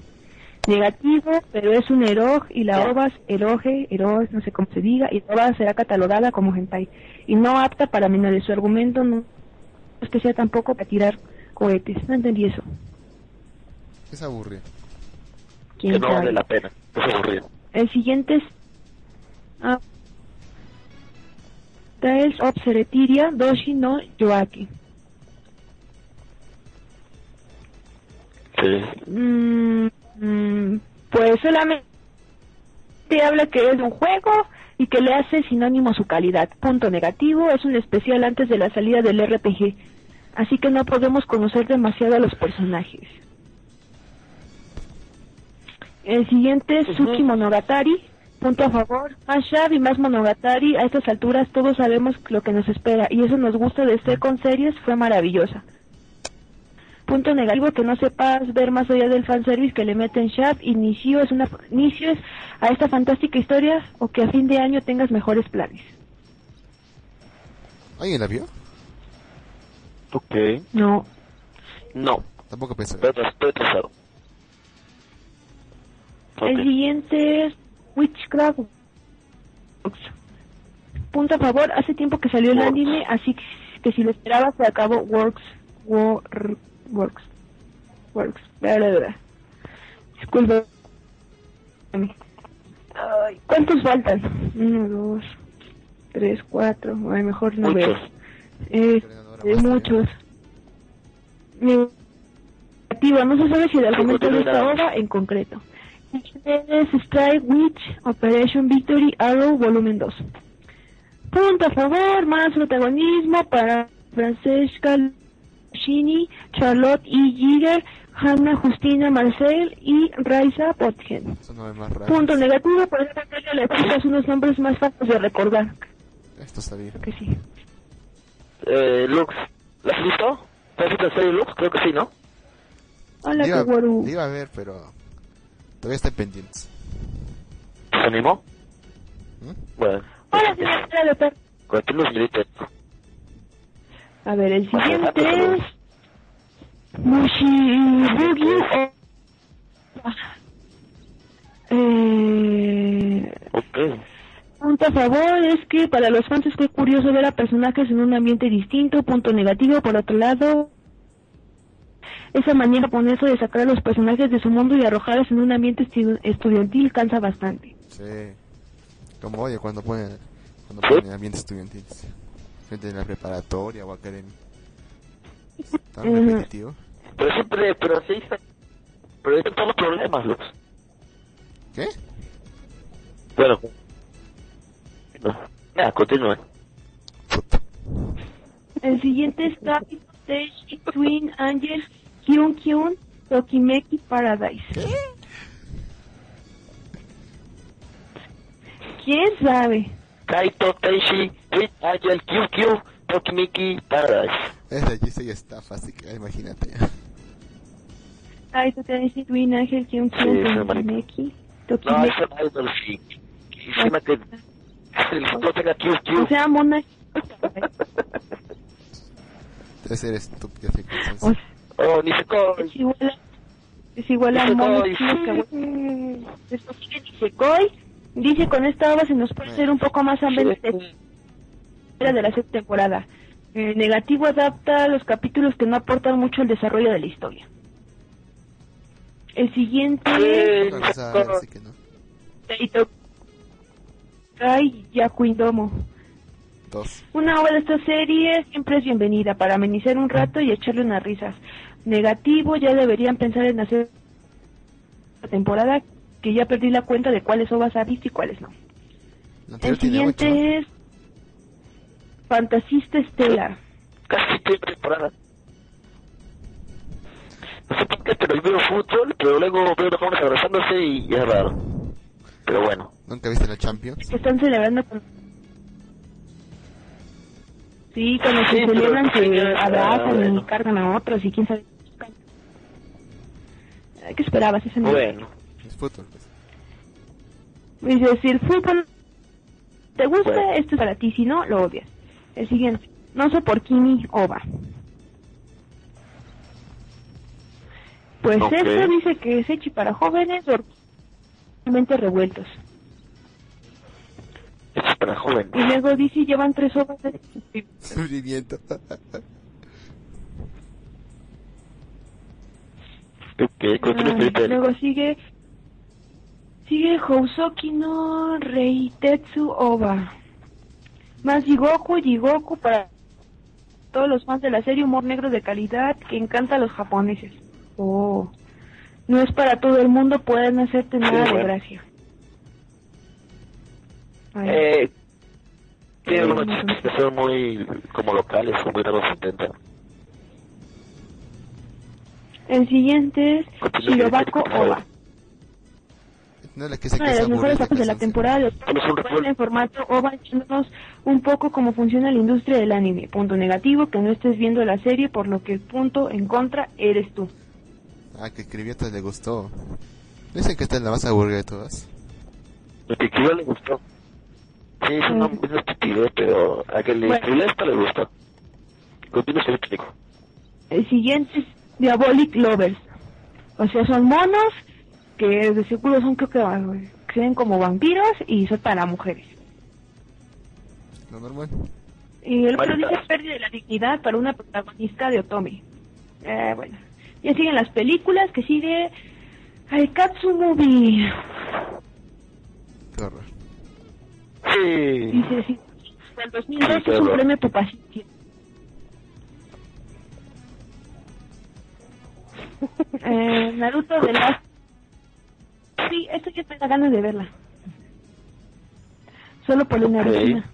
Negativo, pero es un eroj y la OVA, eroge, eroj, no sé cómo se diga, y la OVA será catalogada como hentai. Y no apta para menores. Su argumento no es que sea tampoco para tirar cohetes. No entendí eso. Es aburrido. ¿Quién Que no vale la pena. Es aburrido. El siguiente es ah, Tales of Seretiria Doshi no Yoaki. Sí. Mm, mm, pues solamente habla que es un juego y que le hace sinónimo su calidad. Punto negativo, es un especial antes de la salida del RPG, así que no podemos conocer demasiado a los personajes. El siguiente es. Suki Monogatari. Punto a favor. Más Shab y más Monogatari. A estas alturas todos sabemos lo que nos espera y eso nos gusta de este con series fue maravillosa. Punto negativo que no sepas ver más allá del fanservice que le meten Shab inicio es una inicio es a esta fantástica historia o que a fin de año tengas mejores planes. ¿Alguien la vio? Ok. No. No. Tampoco pensé. Estoy, estoy El siguiente es Witchcraft. Punto a favor, hace tiempo que salió el Works. anime, así que si lo esperabas se acabó Works. Wor- works. Works. Bla. Disculpa. Ay, ¿Cuántos faltan? Uno, dos, tres, cuatro. Ay, mejor no veo. Muchos. Eh, eh, muchos. Negativa, no se sabe si el argumento de esta obra en concreto. Es Strike Witch Operation Victory Arrow Volumen 2. Punto a favor, más protagonismo para Francesca Lucchini, Charlotte E. Giger, Hannah Justina Marcel y Raisa Potgen. No. Punto negativo, por esta serie le pusas unos nombres más fáciles de recordar. Esto sabía. Que sí. Eh, Lux. ¿La has visto? ¿Te has visto la serie Lux? Creo que sí, ¿no? Hola, iba, iba a ver, pero todavía está pendiente. ¿Se animó? ¿Mm? Bueno. Hola, señora Leper. Continúa, señorita. A ver, el siguiente es Mushibugi o... Eh, Ok. punto a favor es que para los fans es que curioso ver a personajes en un ambiente distinto. Punto negativo, por otro lado, esa manera japonesa de sacar a los personajes de su mundo y arrojarlos en un ambiente estu- estudiantil cansa bastante. Sí. Como oye cuando ponen, cuando ponen ambientes estudiantiles. Gente en la preparatoria o academia. Tan repetitivo. Pero siempre, pero sí, pero hay todos los problemas, Lux. ¿Qué? Bueno. No. Ya, continúa. El siguiente es Captain Stage Twin Angel Kyun Kyun Tokimeki Paradise. ¿Quién sabe? Kaito Tenshi, With Angel, QQ, Tokimiki, Paradise. Es de allí sí está fácil, que- imagínate. Tú tenés Twin Angel Kyun Sí, Kyun Tokimeki No, Tokimeki. eso no es Dolphin. Encima que el futuro tenga O QQ. sea, mona. Debe ser estúpido. sí, que O son- sea, Oh, coge. es igual a, es igual a Nisekoi. mono que Nisekoi. Dice con esta obra se nos puede hacer un poco más ambiente de la sexta temporada. Eh, negativo adapta los capítulos que no aportan mucho al desarrollo de la historia. El siguiente que no. Taito Kai Yakuindomo. Una obra de esta serie siempre es bienvenida para amenizar un rato y echarle unas risas. Negativo, ya deberían pensar en hacer la temporada que ya perdí la cuenta de cuáles ovas ha visto y cuáles no. La El ocho. siguiente es Fantasista Stellar. Casi estoy temporada. No sé por qué, pero yo veo fútbol, pero luego veo los jóvenes abrazándose y es raro. Pero bueno. ¿Nunca viste la Champions? que están celebrando con... Sí, cuando se Sí, pero celebran sí, que abrazan ah, bueno. y cargan a otros y quién sabe. ¿Qué esperabas? Ese no. Bueno. Es fútbol. pues. Dice, si el fútbol te gusta, Bueno. esto es para ti, si no, lo odias. El siguiente, no sé por Kimi Ova. Pues Ok. esto dice que es hecho para jóvenes o realmente revueltos. Eso es para jóvenes. Y luego dice, llevan tres ovas de... *laughs* Sufrimiento. Ok, continúa, Ah, Felipe. luego sigue sigue Housoki no Reitetsu Oba. Más Jigoku, Jigoku para todos los fans de la serie humor negro de calidad que encanta a los japoneses. Oh. No es para todo el mundo, pueden hacerte nada de bueno. gracia. Eh, tiene Sí, unos chistes que son muy como locales, son muy raros intentan. El siguiente es Shirobako. Oba. No es la que se una de las mejores etapas de la temporada de en formato OVA echándonos un poco cómo funciona la industria del anime. Punto negativo, que no estés viendo la serie, por lo que punto en contra eres tú. Ah, que escribió hasta le gustó. Dicen que esta es la más aburrida de todas. Lo que escribió le gustó. Sí, es Mm. es una estupidez, pero a que le Bueno. esto le gustó. Continúa, Felipe. Nico. El siguiente es Diabolic Lovers. O sea, son monos que de seguro son creo que que se ven como vampiros y son para mujeres. Lo normal. Y el otro dice pérdida de la dignidad para una protagonista de Otome. Eh, bueno, ya siguen las películas, que sigue Aikatsu Movie. Qué horror. Sí. Dice, sí, hasta el 2002 Sí, es un claro. premio por paciencia. eh, Naruto de la... Sí, esto ya tengo ganas de verla. Solo por la Narujina.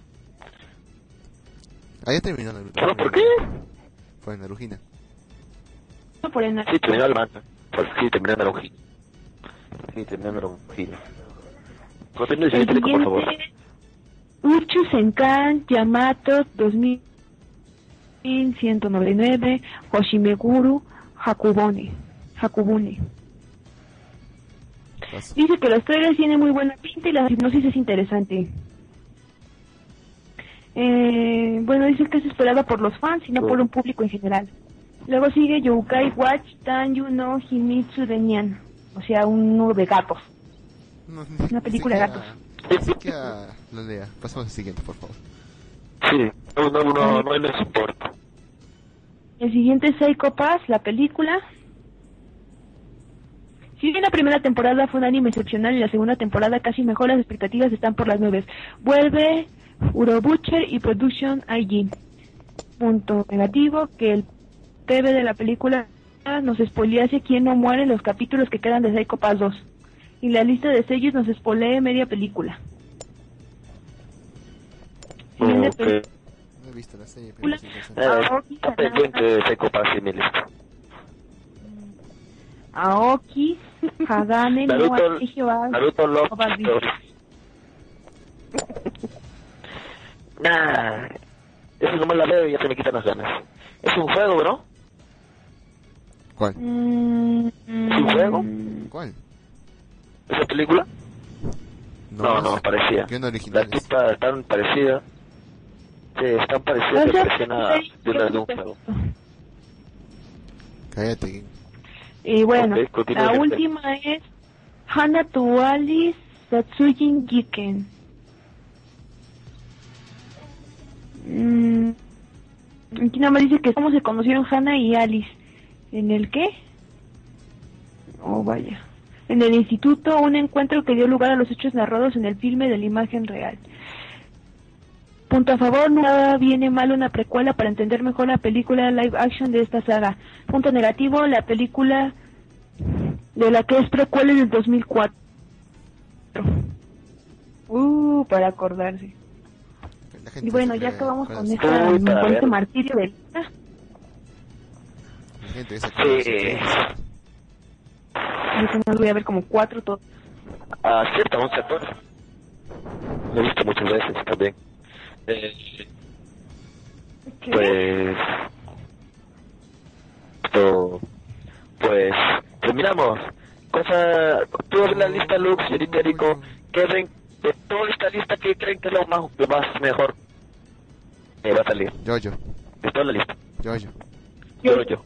Ah, ya terminó Naruto. ¿Solo por qué? Fue Narujina. Solo por Naruto. Sí, terminó el manga. Sí, terminó en Naruji. Sí, terminó en Naruji. Continúa, El Nico, por favor. Uchu Senkan Yamato 2199 Hoshimeguru Hakubone. Hakubune. Dice que los trailers tienen muy buena pinta y la hipnosis es interesante. Eh, bueno, dice que es esperada por los fans y no por un público en general. Luego sigue Youkai Watch Tanyu no Himitsu de Nyan. O sea, un nudo de gatos. No, Una película de gatos. Siquiera lo lea. Pasamos al siguiente, por favor. Sí, no, no, no, no les importa. El siguiente es Psycho Pass, la película. Si bien la primera temporada fue un anime excepcional y la segunda temporada casi mejor, las expectativas están por las nubes. Vuelve Urobucher y Production IG. Punto negativo, que el TV de la película nos spoilease quién no muere en los capítulos que quedan de Psycho Pass 2. Y la lista de sellos nos spoilee media película. Película. No he visto la serie, pero es interesante. Aoki está pendiente de Psycho Pass y mi lista. Aoki, Hagane, no Naruto, Love. Nah, eso nomás la veo y ya se me quitan las ganas. Es un juego, bro. ¿Cuál? Mm, un juego? ¿Cuál? ¿Esa película? No, no, parecía. La tipa tan parecida. Sí, es tan parecida que parecía de, una, de un juego. Cállate. Y bueno, la última es Hana to Alice Satsujin Giken. Mm, aquí nada más dice que cómo se conocieron Hannah y Alice. ¿En el qué? Oh, vaya. En el instituto, un encuentro que dio lugar a los hechos narrados en el filme de la imagen real. Punto a favor, nada viene mal una precuela para entender mejor la película live action de esta saga. Punto negativo, la película de la que es precuela en el 2004. Uh, para acordarse. Y bueno, ya acabamos con, este martirio del... La gente Sí. Ahorita más voy a ver como cuatro todos. Ah, cierto, 11 actores. Lo he visto muchas veces también. Eh, pues... esto, pues... Terminamos. Cosa... Tú ves la lista, Lux, señorita Erico. ¿Qué ven de toda esta lista que creen que es lo más, lo más mejor? Eh, va a salir. Yo-yo, De toda la lista. yo-yo. Yo, yo.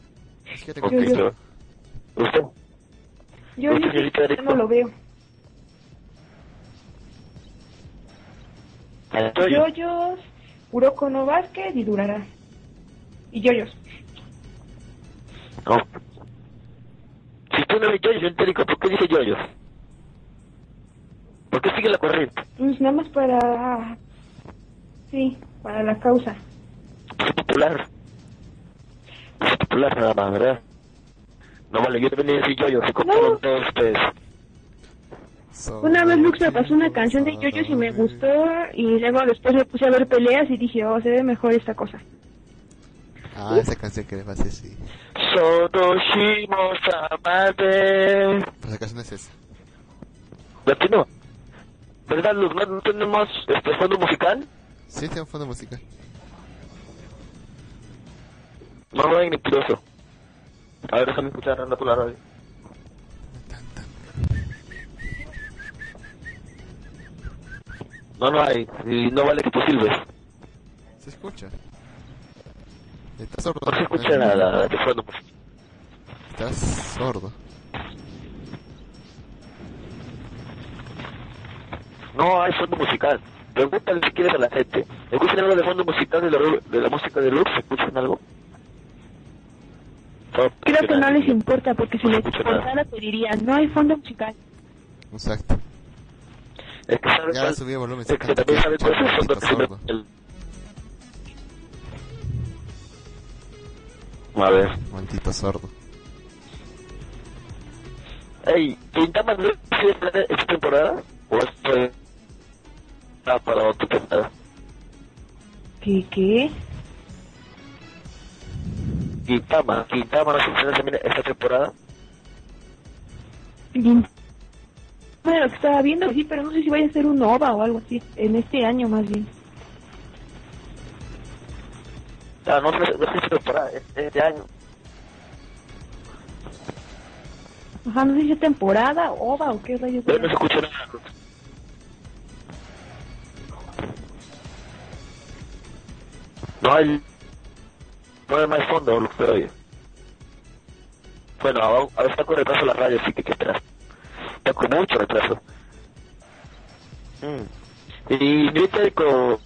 Es que te Ok, Yo, yo. yo. ¿Usted? Yo, ¿Usted, yo, señorita yo no lo veo. Yo, yo. Yoyos, Kuroko no Vázquez y Durará. Y Yoyos. No. Si tú no ves yoyos, señorita Erico, ¿por qué dice yoyos? ¿Por qué sigue la corriente? Pues nada más para... Sí, para la causa. Es popular. Es popular nada más, ¿verdad? No vale, yo también decir yo, yo se compraron No. todos ustedes. Una vez Lux me pasó una canción de Yoyos y me gustó y luego después me puse a ver peleas y dije, oh, se ve mejor esta cosa. Ah, esa canción que le pasé, sí. Sotoshimo Samade. Pues la canción es esa. Latino. ¿Verdad, Luz? ¿No, no tenemos este fondo musical? Sí, tiene un fondo musical. No lo hay mentiroso. A ver, déjame escuchar, anda por la radio. No, no hay. Y no vale que tú silbes. Se escucha. Estás sordo. No se escucha nada de fondo musical. Estás sordo. No hay fondo musical. Pregúntale si quieres a la gente. ¿Escuchan algo de fondo musical de la, de la música de Lux? ¿Escuchan algo? Creo que no les importa porque si les importara te dirían, no hay fondo musical. Exacto. Es que sabes Ya cuál- subí el volumen. es que también sabes cuál es el A ver. Maldito sordo. Ey, ¿Quintama no es esta temporada? ¿O esto es ah, para otra temporada? ¿Qué? ¿Qué? Quintama, Quintama no se estrena también esta temporada. Bueno, lo que estaba viendo, sí, pero no sé si vaya a ser un OVA o algo así, en este año más bien. Ah, no, no, no es esta temporada, es este año. Ajá, no sé si es temporada, OVA o qué rayos. No se escucha nada. No hay... No hay más fondo, lo que oye. Bueno, ahora ahora está con retraso la radio, así que hay que esperar. Está con mucho retraso. Mm. Y Británico,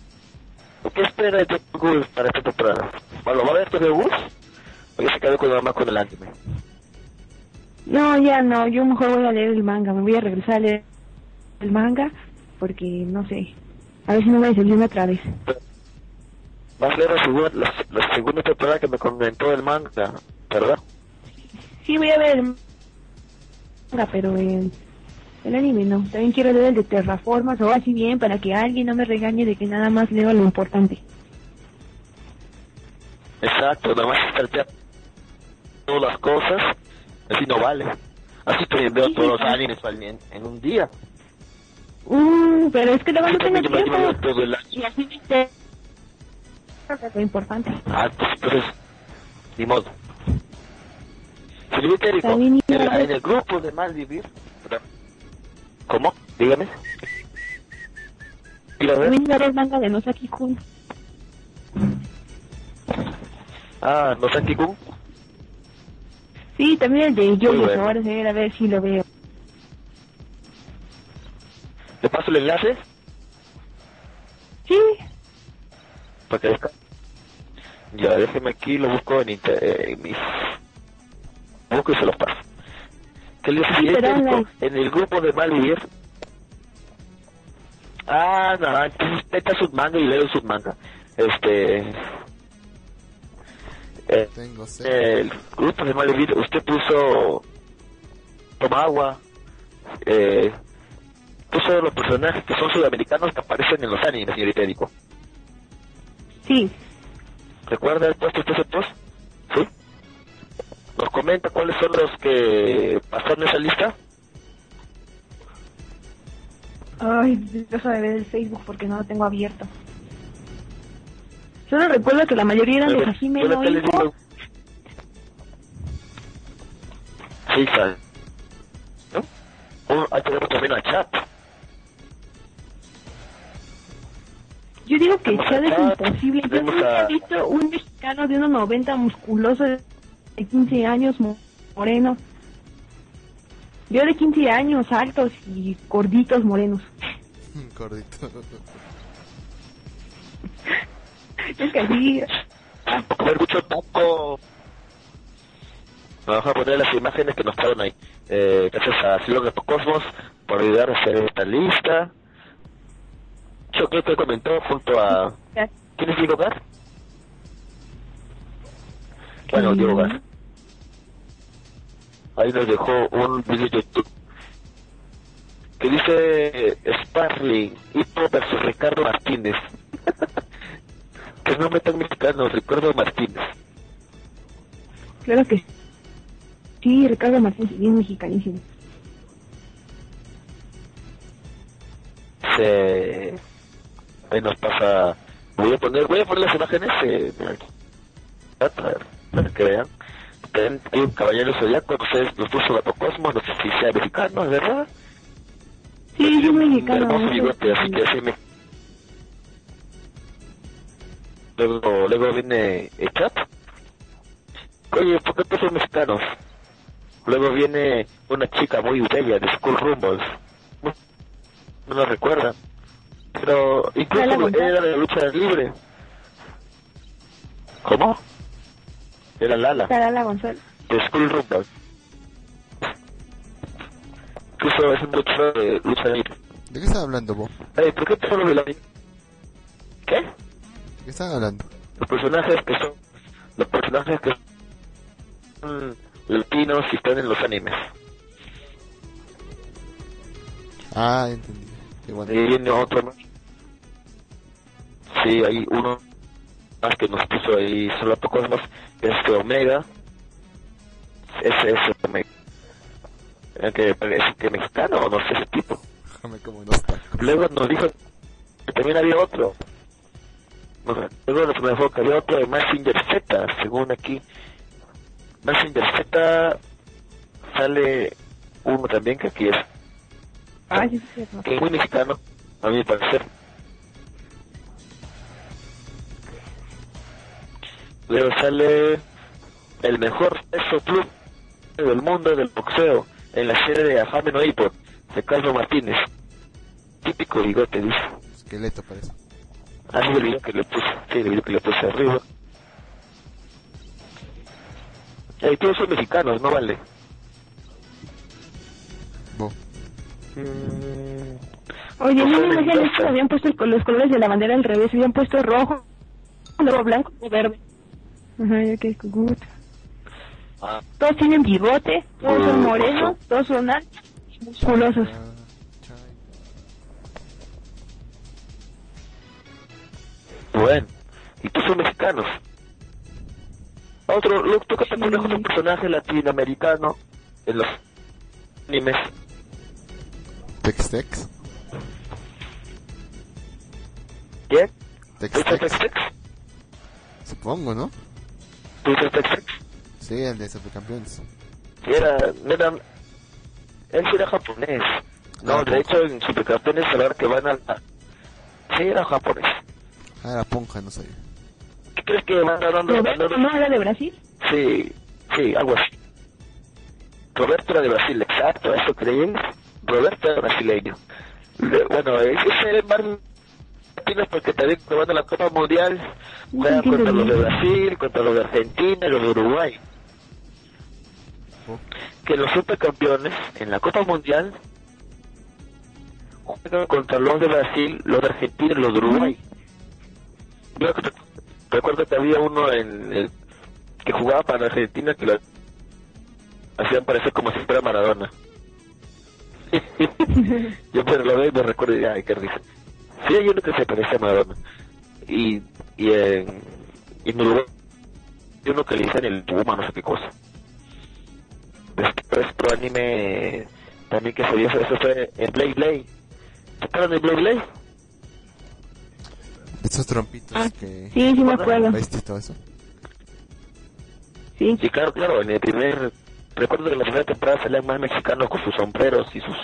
¿qué espera de Tokyo Ghoul para esta temporada? Bueno, ¿va a ver Tokyo Ghoul? ¿O ya se quedó con, más con el anime? No, ya no, yo mejor voy a leer el manga, me voy a regresar a leer el manga porque no sé, a ver si no me decepciona otra vez. Vas a leer la segunda, la, la segunda temporada que me comentó el manga, ¿verdad? Sí, voy a ver el manga, pero el, el anime no. También quiero leer el de Terraformas o así bien para que alguien no me regañe de que nada más leo lo importante. Exacto, nada más saltear todas las cosas, así no vale. Así que veo Sí, todos los sí. animes en, en un día. Uh, pero es que luego no Así tengo tiempo. Y así me de lo importante. Ah, pues entonces, ni modo. En, el grupo de Malvivir. ¿cómo? Dígame. También el manga de Nosaki Kun. Ah, no sé Kun. Sí, también el de yo bueno. ahora sí, a ver si lo veo. ¿Le paso el enlace? Sí, para que Ya, déjeme aquí, lo busco en, inter eh, en mis... Busco y se los paso. ¿Qué le decía? pero Erico? online. En el grupo de Malvivir. Ah, no, entonces meta sus manga y leo sus manga. Este... Eh, Tengo sed. el grupo de Malvivir, usted puso... Toma agua. Eh, puso los personajes que son sudamericanos que aparecen en los animes, señorita Erico. Sí, ¿Recuerda todos estos conceptos? ¿Sí? ¿Nos comenta cuáles son los que pasaron esa lista? Ay, deja de ver el Facebook porque no lo tengo abierto. Solo recuerdo que la mayoría eran de Hajime Yo no digo- Sí, sabe. ¿No? Oh, ahí tenemos también a Chat. Yo digo que Chad es imposible. Yo nunca a- he visto un mexicano de 1.90 musculoso de 15 años, mo- moreno. Yo de 15 años, altos y gorditos, morenos. *laughs* Gordito. *laughs* Es que así... comer mucho poco. Vamos a poner las imágenes que nos traen ahí. Eh, gracias a Silvio Cosmos por ayudar a hacer esta lista. Que comentó junto a... ¿Quién es Diego Gar? Bueno, Diego Gar. Ahí nos dejó un video de YouTube que dice Sparling, Hippo versus Ricardo Martínez. *laughs* que es nombre tan mexicano, Ricardo Martínez. Claro que sí, Ricardo Martínez, bien mexicanísimo. se ahí nos pasa voy a poner voy a poner las imágenes eh, para, que vean hay un caballero zodiaco ustedes nos puso Gato Cosmos no sé si sea mexicano es verdad Sí, es mexicano. hermoso no bigote así que sí me luego luego viene el chat oye ¿por qué todos son mexicanos? luego viene una chica muy bella de School Rumbles no lo recuerda. Pero Lala incluso era de la lucha libre. ¿Cómo? Era Lala, Tarala González. de School Rumble. Incluso es un luchador de lucha libre. ¿De qué están hablando, vos? Ey, ¿por qué te hablo de la... ¿Qué? ¿De qué están hablando? Los personajes que son... Los personajes que son latinos y están en los animes. Ah, entendí. Y viene otro más. Sí, hay uno más que nos puso ahí solo Cosmos, este Omega. Ese es Omega. Que parece que mexicano o no sé ese tipo. *laughs* Luego nos dijo que también había otro. Luego nos dijo que había otro de Massinger Z, según aquí. Massinger Z sale uno también que aquí es Ah, es que es muy mexicano, a mi parecer. Luego sale el mejor peso club del mundo del boxeo en la serie de Ajame no de Carlos Martínez. Típico bigote, dice. Esqueleto parece. Así el video que le puse, sí, el video que le puse arriba. Y todos son mexicanos, no vale. Mm, Oye, no imagino casa. que habían puesto el- los colores de la bandera al revés, habían puesto rojo, luego blanco y verde. Ajá, ya que good. ah, Todos tienen bigote, todos son morenos, todos son altos y musculosos. Bueno, y tú son mexicanos. Otro, Luke, ¿tú qué te pones con un personaje latinoamericano en los animes? Tex Tex. ¿Quién? Tex ¿Tú dices Tex. Tex-Tex? Supongo, ¿no? ¿Tú dices Tex-Tex? Sí, el de Supercampeones. Sí, era, él sí era japonés. No, Ah, de hecho en Supercampeones a la hora que van a la... Sí, era japonés. Ah, era Ponja, no sabía. ¿Qué crees que van a dando? Roberto, ¿no era de Brasil? Sí, sí, algo así. Roberto era de Brasil, exacto, eso creí. Roberto brasileño. Le- Bueno, ese es más porque también probando la Copa Mundial juegan contra los de. Brasil, contra los de Argentina y los de Uruguay. Que los supercampeones en la Copa Mundial juegan contra los de Brasil, los de Argentina y los de Uruguay. Yo rec- recuerdo que había uno en el que jugaba para Argentina que lo hacían parecer como si fuera Maradona. *laughs* yo pero lo veo y me recuerdo y ay, qué risa. Sí, hay uno que se parece a Madonna. Y, y en, y en Uruguay hay uno que le dicen el Puma, no sé qué cosa. Después otro anime también que se vio, eso fue en Blade Blade. ¿Se acuerdan de Blade Blade? Esos trompitos Ah, que... Sí, sí me acuerdo. ¿Viste todo eso? Sí. Sí, claro, claro, en el primer... Recuerdo que en la primera temporada salían más mexicanos con sus sombreros y sus...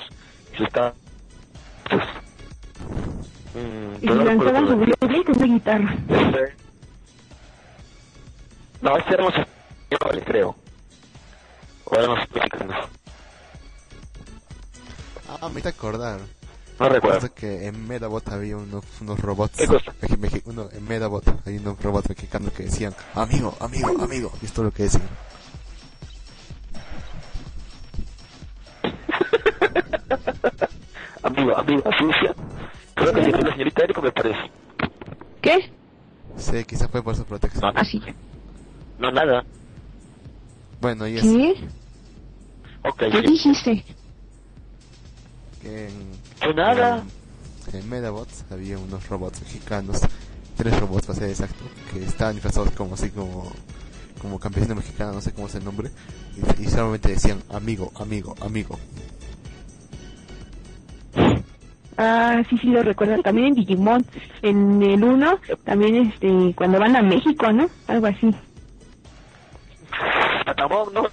Y sus sus- Mm, Y lanzaban su. Blade con una guitarra. No, este éramos españoles, creo. O éramos mexicanos. Ah, me hice acordar. No recuerdo. Que en Medabot había unos, unos robots. ¿Qué cosa? uno, en Medabot hay unos robots mexicanos que decían, amigo, amigo, amigo. Y esto es lo que decían. *laughs* Amigo, amigo, sucia. Creo que tiene la señorita Eriko, me parece. ¿Qué? Sí, quizás fue por su protección. No, Así. no nada. Bueno, y es ¿Qué? ¿Qué sí. dijiste? que en, No nada. en, en Medabots había unos robots mexicanos, tres robots para ser exacto, que estaban disfrazados como así como como campesino mexicano, no sé cómo es el nombre, y, y solamente decían amigo, amigo, amigo. Ah, sí, sí, lo recuerdo. También en Digimon, en el 1, también este, cuando van a México, ¿no? Algo así. Patamón, ¿no?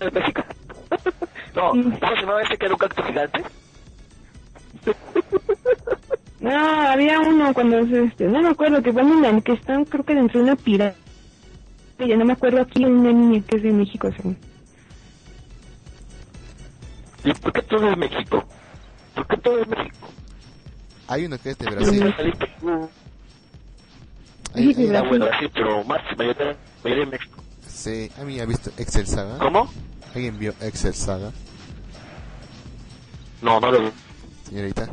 Es mexicano. *laughs* no. ¿cómo se llamaba ese que era un cactus gigante? *laughs* No, había uno cuando, este, no me acuerdo, que van en, que están creo que dentro de una pirámide. Ya no me acuerdo aquí una niña que es de México, según. ¿Y por qué todo es México? ¿Por qué todo es México? Hay uno que es de. Brasil. Hay- hay- de Ah, Brasil. bueno, sí, pero más, mayoría, mayoría en México. sí, a mí ha visto Excel Saga. ¿Cómo? ¿Alguien vio Excel Saga, No, no lo vi. señorita?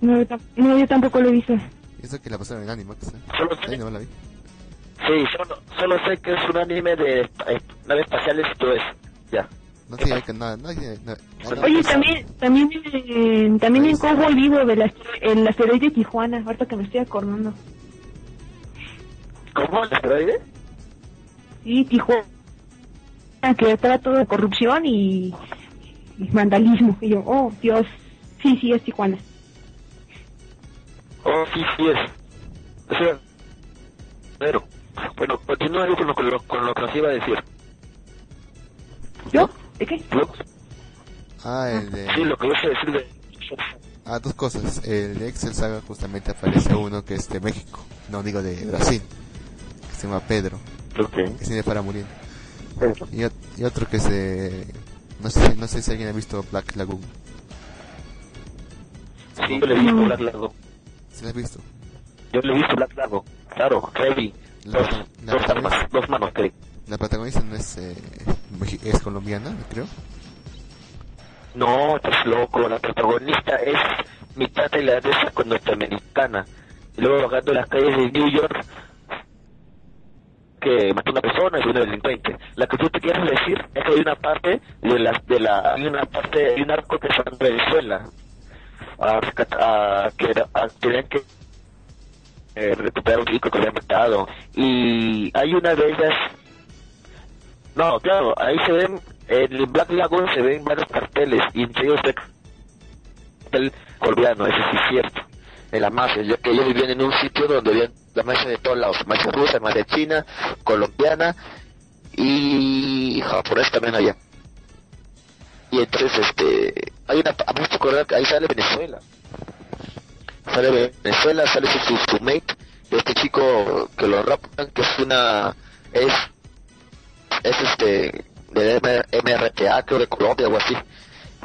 No, no, yo tampoco lo he visto. Eso que la pasaron en Animax. ¿eh? Solo Ahí sé, no la vi. sí, solo, solo sé que es un anime de eh, naves espaciales y todo eso. Ya. No tiene que nada, no, hay- no- no- Oye, también, también, en- también en Cowboy Vivo del el asteroide de Tijuana, ahorita que me estoy acordando. ¿Cómo? ¿El asteroide? Sí, Tijuana, que trata de corrupción y, y vandalismo. Y yo, oh, Dios, sí, sí, es Tijuana. Oh, sí, sí es. O sea, pero, bueno, continúa con lo, con lo, con lo que nos iba a decir. ¿Yo? ¿De qué? Lo- Ah, el de... sí, lo que yo sé decir de... Ah, dos cosas. El de Excel Saga justamente aparece uno que es de México. No, digo de Brasil. Que se llama Pedro. Ok. Que se para morir. Y, y otro que es de... No sé, no sé si alguien ha visto Black Lagoon. Sí, yo le he visto Black Lago. ¿Se lo has visto? Yo le he visto Black Lago. Claro, Heavy. La- Dos, la dos armas, dos manos, creo. La protagonista no es... Eh, es colombiana, creo. No, estás loco. La protagonista es mitad tailandesa con norteamericana. Y luego vagando en las calles de New York que mató una persona y fue una delincuente. La que tú te quieres decir es que hay una parte de la, de la, hay una parte, hay un arco que está en Venezuela. A, a, a- tenían que eh, recuperar un chico que había matado. Y hay una de ellas no, claro, ahí se ven, en el Black Lagoon se ven varios carteles y entre ellos el cartel colombiano, eso sí es cierto. En la mafia, yo que ellos vivían en un sitio donde había la mafia de todos lados, mafia rusa, mafia china, colombiana y japonesa también allá. Y entonces, este, hay una, a ahí sale Venezuela. Sale Venezuela, sale su, su, su mate, este chico que lo rapan, que es una, es es este del M- MRTA creo de Colombia o así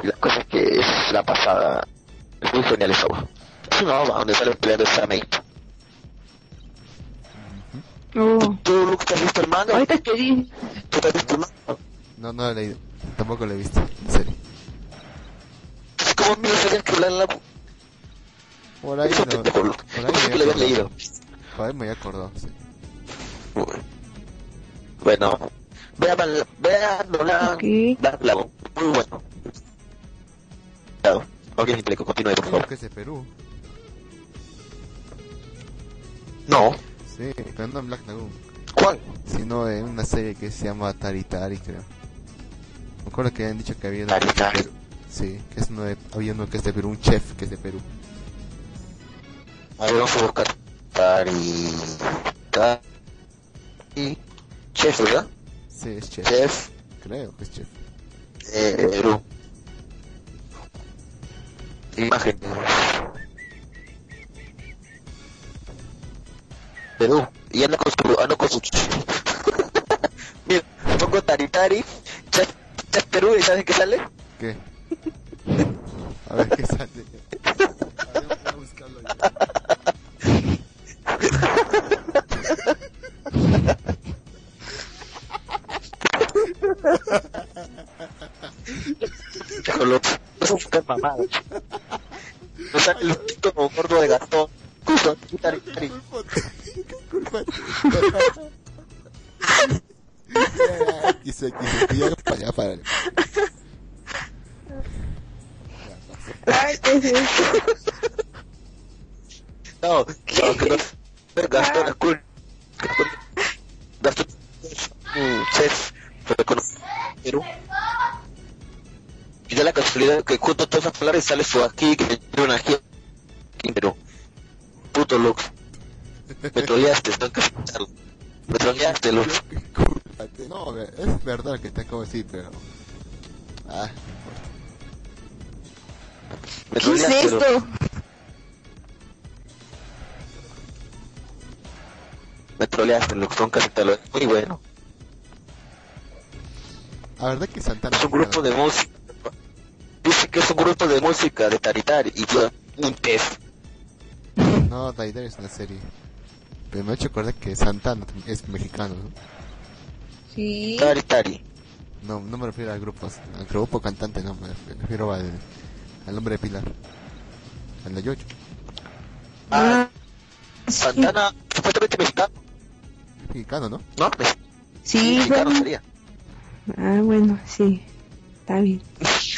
y la cosa es que es la pasada es muy genial esa obra es una obra donde sale peleando esa mate Oh. ¿tú Luke te has visto el manga? Ahorita que di, ¿tú te has visto el manga? No, no lo he leído. Tampoco lo he visto. En serio. es como mira sabías que hablar la Por ahí no. pendejo Luke Por ahí ¿cómo me que lo habías había leído? Por ahí me había acordado, sí. bueno vean vean Black Ok. Black Lagoon muy bueno Ok, Impleco, continúe, por favor. que es de Perú. No. Sí, pero no en Black Lagoon. ¿Cuál? Sino en una serie que se llama Taritari, creo. Me acuerdo que habían dicho que había que de Taritari. Perú. Sí, que es uno de, había uno que es de Perú, un chef que es de Perú. A ver, vamos a buscar. Tari... Tari... Chef, ¿verdad? Sí, es chef. Chef Creo que es chef. eh, Perú. Imágenes. Perú. Y anda con su... Anda con su... *laughs* Mira, pongo Taritari, Chef, Chef Perú, ¿y sabes qué sale? ¿Qué? A ver qué sale. A ver, voy a buscarlo yo. Son buscar mamadas. No sale el pito gordo de gatón. Justo, X, ya para allá, para allá. Ay, ¿qué es eso? No, no, que no. Pero Gastón es cool. Casualidad que junto a todas esas palabras sale su aquí, que tiene una aquí en Perú. Puto Lux. Me troleaste, tengo que escucharlo. Me troleaste. Discúlpate. No, es verdad que te acabo de decir, pero... Ah, Me ¿Qué es esto? Me troleaste, Lux. Tengo que aceptarlo. Es muy bueno. la verdad que Santana... Es un grupo de música. Que es un grupo de música de Taritari. Y yo, un pez. No, Taidar es una serie. Pero me ha hecho acordar que Santana es mexicano, ¿no? Sí. Taritari. No, no me refiero al grupo, al grupo cantante, no, me refiero- al, al nombre de Pilar. Al de Yoyo. Ah, sí. Santana, supuestamente mexicano, Es mexicano, ¿no? ¿no? Sí, mexicano bueno. sería. Ah, bueno, sí. Está bien. *laughs*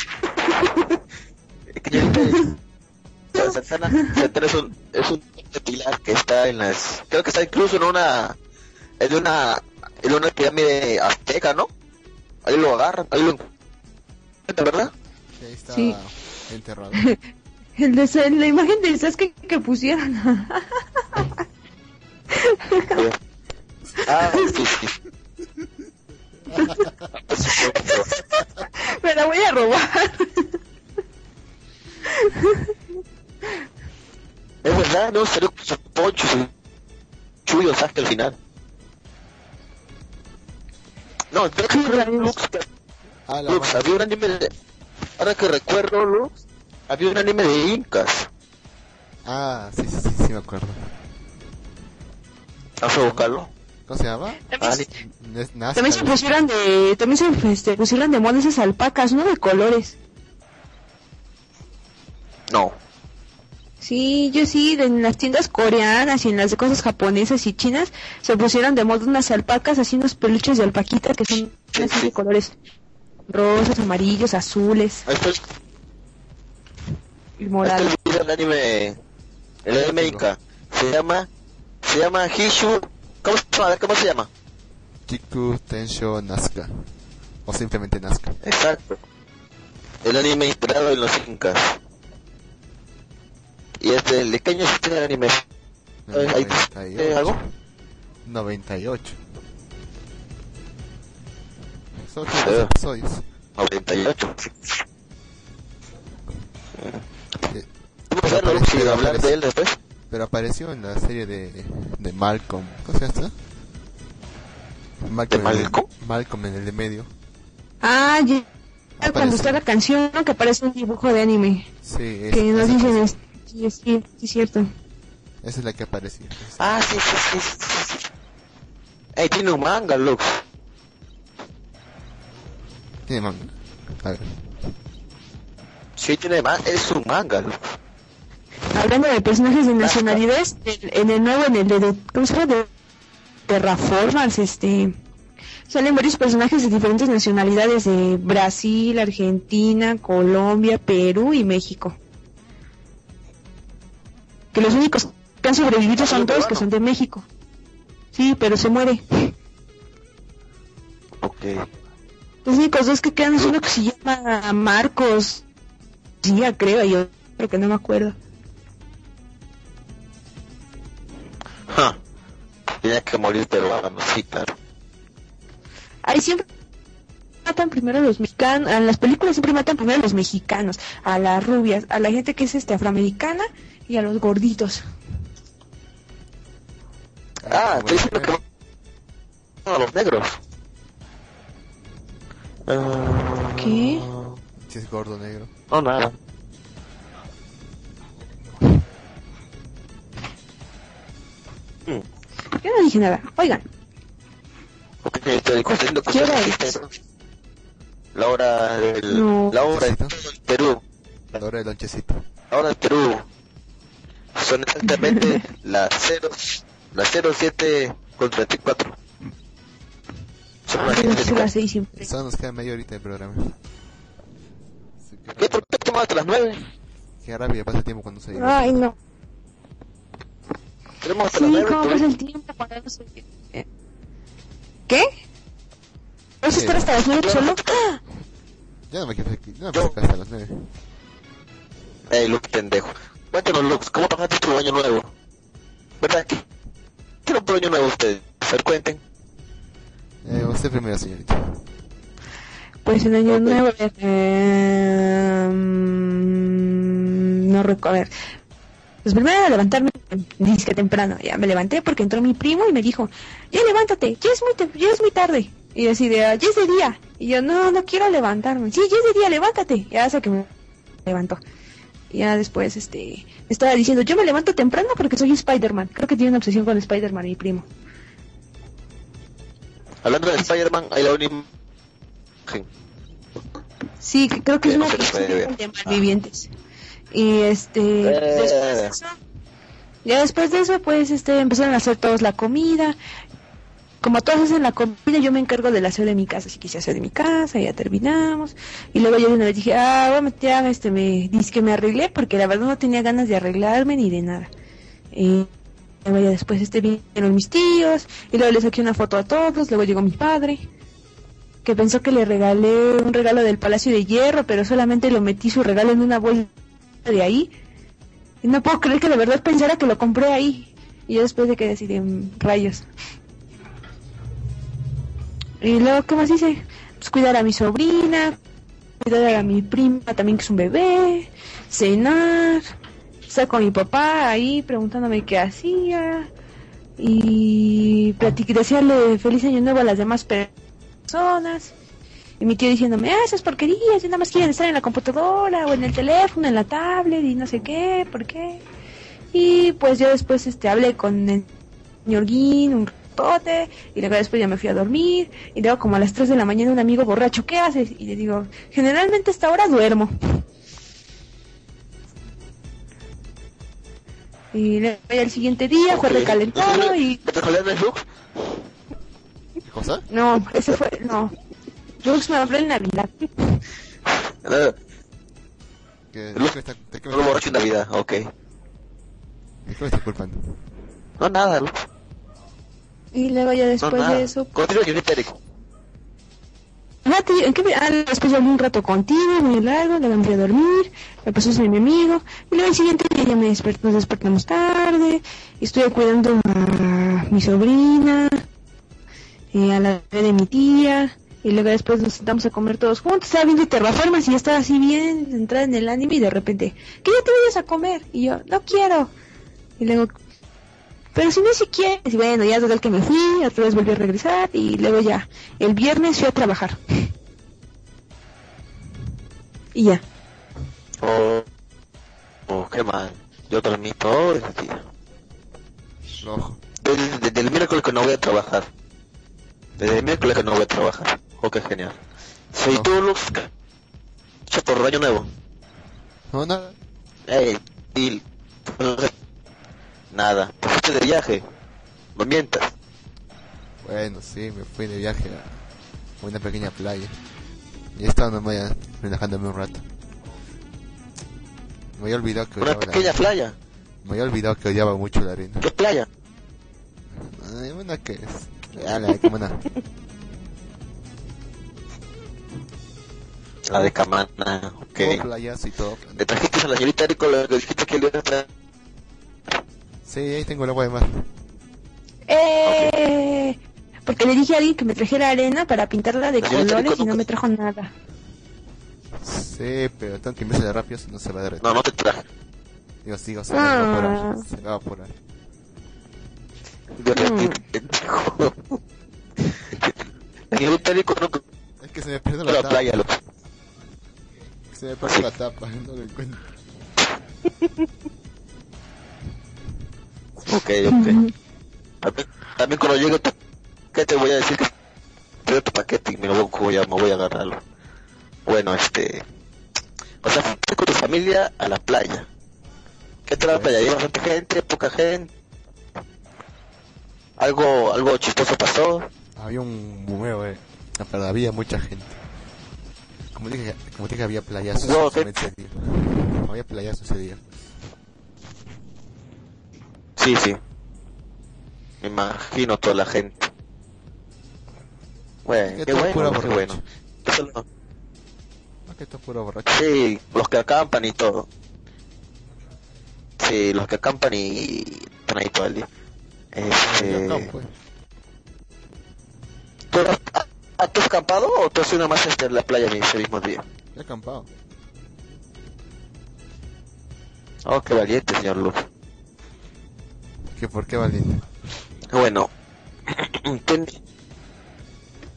Santana, Santana es un, es un de pilar que está en las, creo que está incluso en una, en una, en una pirámide azteca, ¿no? Ahí lo agarran, ahí lo encuentran, ¿verdad? Sí, ahí está Sí. enterrado. El de, la imagen del Sasuke que pusieron. Ah, sí, sí. *laughs* Me la voy a robar. Es verdad, no, salió con su chuyo hasta el final. No, creo que rayos. Lux, Ah, Lux, había un anime de... Ahora que recuerdo, Lux, había un anime de incas. Ah, sí, sí, sí, sí me acuerdo. ¿Vas a buscarlo? ¿Cómo se llama? Ah, Es Nazca, También se ¿no? pusieron de, también se este, pusieron de moda esas alpacas, ¿no? De colores. No. Sí, yo sí, en las tiendas coreanas y en las de cosas japonesas y chinas se pusieron de moda unas alpacas, así unos peluches de alpaquita que son Sí, así sí. de colores rosas, amarillos, azules y está morados. el anime, el anime inca. Se llama, se llama Hishu, ¿cómo se llama? A ver, ¿Cómo se llama? Chiku Tensho Nazca. O simplemente Nazca. Exacto. El anime inspirado en los incas. Y este, ¿de qué año es este anime? En el Ahí- 98. ¿eh, algo? 98. Son dos episodios. 98. Eh, Vamos a hablar de él después. Pero apareció en la serie de, de Malcolm. ¿Cómo se llama? Malcolm, ¿De en el- Malcolm? Malcolm en el de medio. Ah, ya. Aparece. Cuando está la canción, ¿no? Que parece un dibujo de anime. Sí, es, que nos dicen, es, sí, es, sí, sí, es cierto. esa es la que aparecía. Ah, sí, sí, sí, sí. Ey, tiene un manga, Lux. Tiene manga. A ver. Sí, tiene manga, es un manga, Lux. Hablando de personajes de nacionalidades, en el nuevo, en el de, ¿cómo se llama? De Terraformers, este, salen varios personajes de diferentes nacionalidades de Brasil, Argentina, Colombia, Perú y México. Que los únicos que han sobrevivido son dos, que son de México. Sí, pero se muere. Ok. Los únicos dos que quedan es uno que se llama Marcos. Sí, creo, yo creo que no me acuerdo. Tenía que morir peruano, sí, claro. Ahí siempre matan primero a los mexicanos, en las películas siempre matan primero a los mexicanos, a las rubias, a la gente que es este afroamericana y a los gorditos. Ah, estoy diciendo que a los negros. Ah, ¿Qué? Si es gordo negro. No, nada. Mm, Yo no dije nada. Oigan, Ok, estoy contando ¿Qué hora es? La hora del... No. La hora del. Perú. La hora del lonchecito. La hora del Perú. Son exactamente *laughs* las 0... Las 07 con 34. Son las debe ser 07. las seis siempre. Solo nos queda media horita de programa. ¿Qué? ¿Por qué hasta las 9? Qué rápido pasa el tiempo cuando se divierte. Ay, no. Tenemos hasta Sí, las 9. ¿cómo pasa el tiempo cuando no se... eh, ¿Qué? ¿Vas a estar hasta las nueve solo? Ya no me quiero aquí. No me quiero hasta las nueve. Ey, Lux, pendejo. Cuéntanos, Lux, ¿cómo pasaste tu año nuevo? ¿Verdad que? ¿Qué era un año nuevo ustedes? A ver, cuenten. Eh, usted primero, señorita. Pues el año Ok. nuevo, a ver, eh, mm, no recuerdo, a ver. Pues primero levantarme, disque temprano, ya me levanté porque entró mi primo y me dijo, ya levántate, ya es muy, ya es muy tarde. Y yo así de, "Ah, ya es de día. Y yo, no, no quiero levantarme. Sí, ya es de día, levántate. Ya hace que me levantó. Y ya después, este, me estaba diciendo, yo me levanto temprano porque soy Spider-Man. Creo que tiene una obsesión con Spider-Man, mi primo. Hablando de Spider-Man, hay la única. Sí, que- creo que es Que una de malvivientes. Y este, Eh. después de eso, ya después de eso, pues este, empezaron a hacer todos la comida. Como todos hacen la comida, yo me encargo del aseo de mi casa. Así que hice aseo de mi casa, ya terminamos. Y luego yo de una vez dije, ah, bueno, ya este, me, dice que me arreglé, porque la verdad no tenía ganas de arreglarme ni de nada. Y luego ya después este, vinieron mis tíos, y luego les saqué una foto a todos, luego llegó mi padre que pensó que le regalé un regalo del Palacio de Hierro, pero solamente lo metí su regalo en una bolsa de ahí. Y no puedo creer que de verdad pensara que lo compré ahí. Y yo después de que decidí "Mm, rayos. Y luego, ¿qué más hice? Pues cuidar a mi sobrina, cuidar a mi prima también que es un bebé, cenar, estar con mi papá ahí preguntándome qué hacía y platicar, desearle feliz año nuevo a las demás personas. Y mi tío diciéndome, ah, esas porquerías, nada más quieren estar en la computadora o en el teléfono, en la tablet y no sé qué, ¿por qué? Y pues yo después este hablé con el señor Guin un ratote y luego después ya me fui a dormir y luego como a las 3 de la mañana un amigo borracho, ¿qué haces? Y le digo, generalmente a esta hora duermo. Y luego ya el siguiente día fue recalentado y... ¿De casualidad no es Lux? ¿Qué cosa? No, ese fue... No. Lux me habló en Navidad. No, *laughs* ¿Que, ¿De qué me está, de qué me no borracho en Navidad, ok. ¿De qué me está culpando? No, nada, Lux. Y luego ya No, después nada. de eso... Continúa, Eric. Ah, te- ¿en qué me- ah, después hablé un rato contigo, muy largo, le mandé a dormir, me pasó a ser mi amigo, y luego el siguiente día ya me despertó, nos despertamos tarde, y estuve cuidando a mi sobrina, y a la bebé de mi tía, y luego después nos sentamos a comer todos juntos, estaba viendo Terraformas y estaba así bien entrada en el anime, y de repente, que ya te vayas a comer, y yo, no quiero, y luego, pero si no si quieres, y bueno, ya total que me fui, otra vez volví a regresar, y luego ya, el viernes fui a trabajar. *laughs* Y ya. Oh, oh, qué mal. Yo dormí todo ese día. Desde, desde el miércoles que no voy a trabajar. Desde el miércoles que no voy a trabajar. Qué genial. Soy No. tú, Lux. Por año nuevo. No, nada. Ey, Bill. Nada. Te fuiste de viaje. No mientas. Bueno, sí, me fui de viaje a una pequeña playa. Y estaba nomás relajándome un rato. Me había olvidado que Una pequeña playa. Me había olvidado que odiaba mucho la arena. ¿Qué playa? Ay, una que es. La de Camana, ok. Y todo. ¿Le trajiste a la señorita Erico lo que dijiste que le iba a traer? Sí, ahí tengo el agua de mar. Eh, porque le dije a alguien que me trajera arena para pintarla de colores y no me trajo nada. Sí, pero tengo que enviársela rápido si no se va a derretir. No, no te traje. Digo, sigo, se va a Ah. evaporar. Se va a evaporar. Mm. *laughs* *laughs* Es que se me perdió la, la playa, loco. Se me perdió la tapa, *laughs* no lo encuentro. Ok, ok. También, también cuando llegue tu paquete te voy a decir que tu paquete y me lo voy a, me voy a agarrarlo. Bueno, este... O sea, fuiste con tu familia a la playa. ¿Qué tal la playa? ¿Hay bastante gente? ¿Poca gente? ¿Algo, algo chistoso pasó? Había un bumeo, eh. Pero había mucha gente. Como dije, como dije había playazos No, ese gente. día. Había playazos ese día. Sí, sí. Me imagino toda la gente. Bueno, Que qué bueno, pura qué bueno. Que esto es puro borracho. Sí, los que acampan y todo. Sí, los que acampan y están ahí todo el día. Este... No, pues. ¿Tú, has, ah, ¿tú has acampado o tú has ido más este, en la playa ese mismo día? He acampado. Oh, qué valiente, señor Luz. ¿Que por qué valiente? Bueno, *clears throat* ten-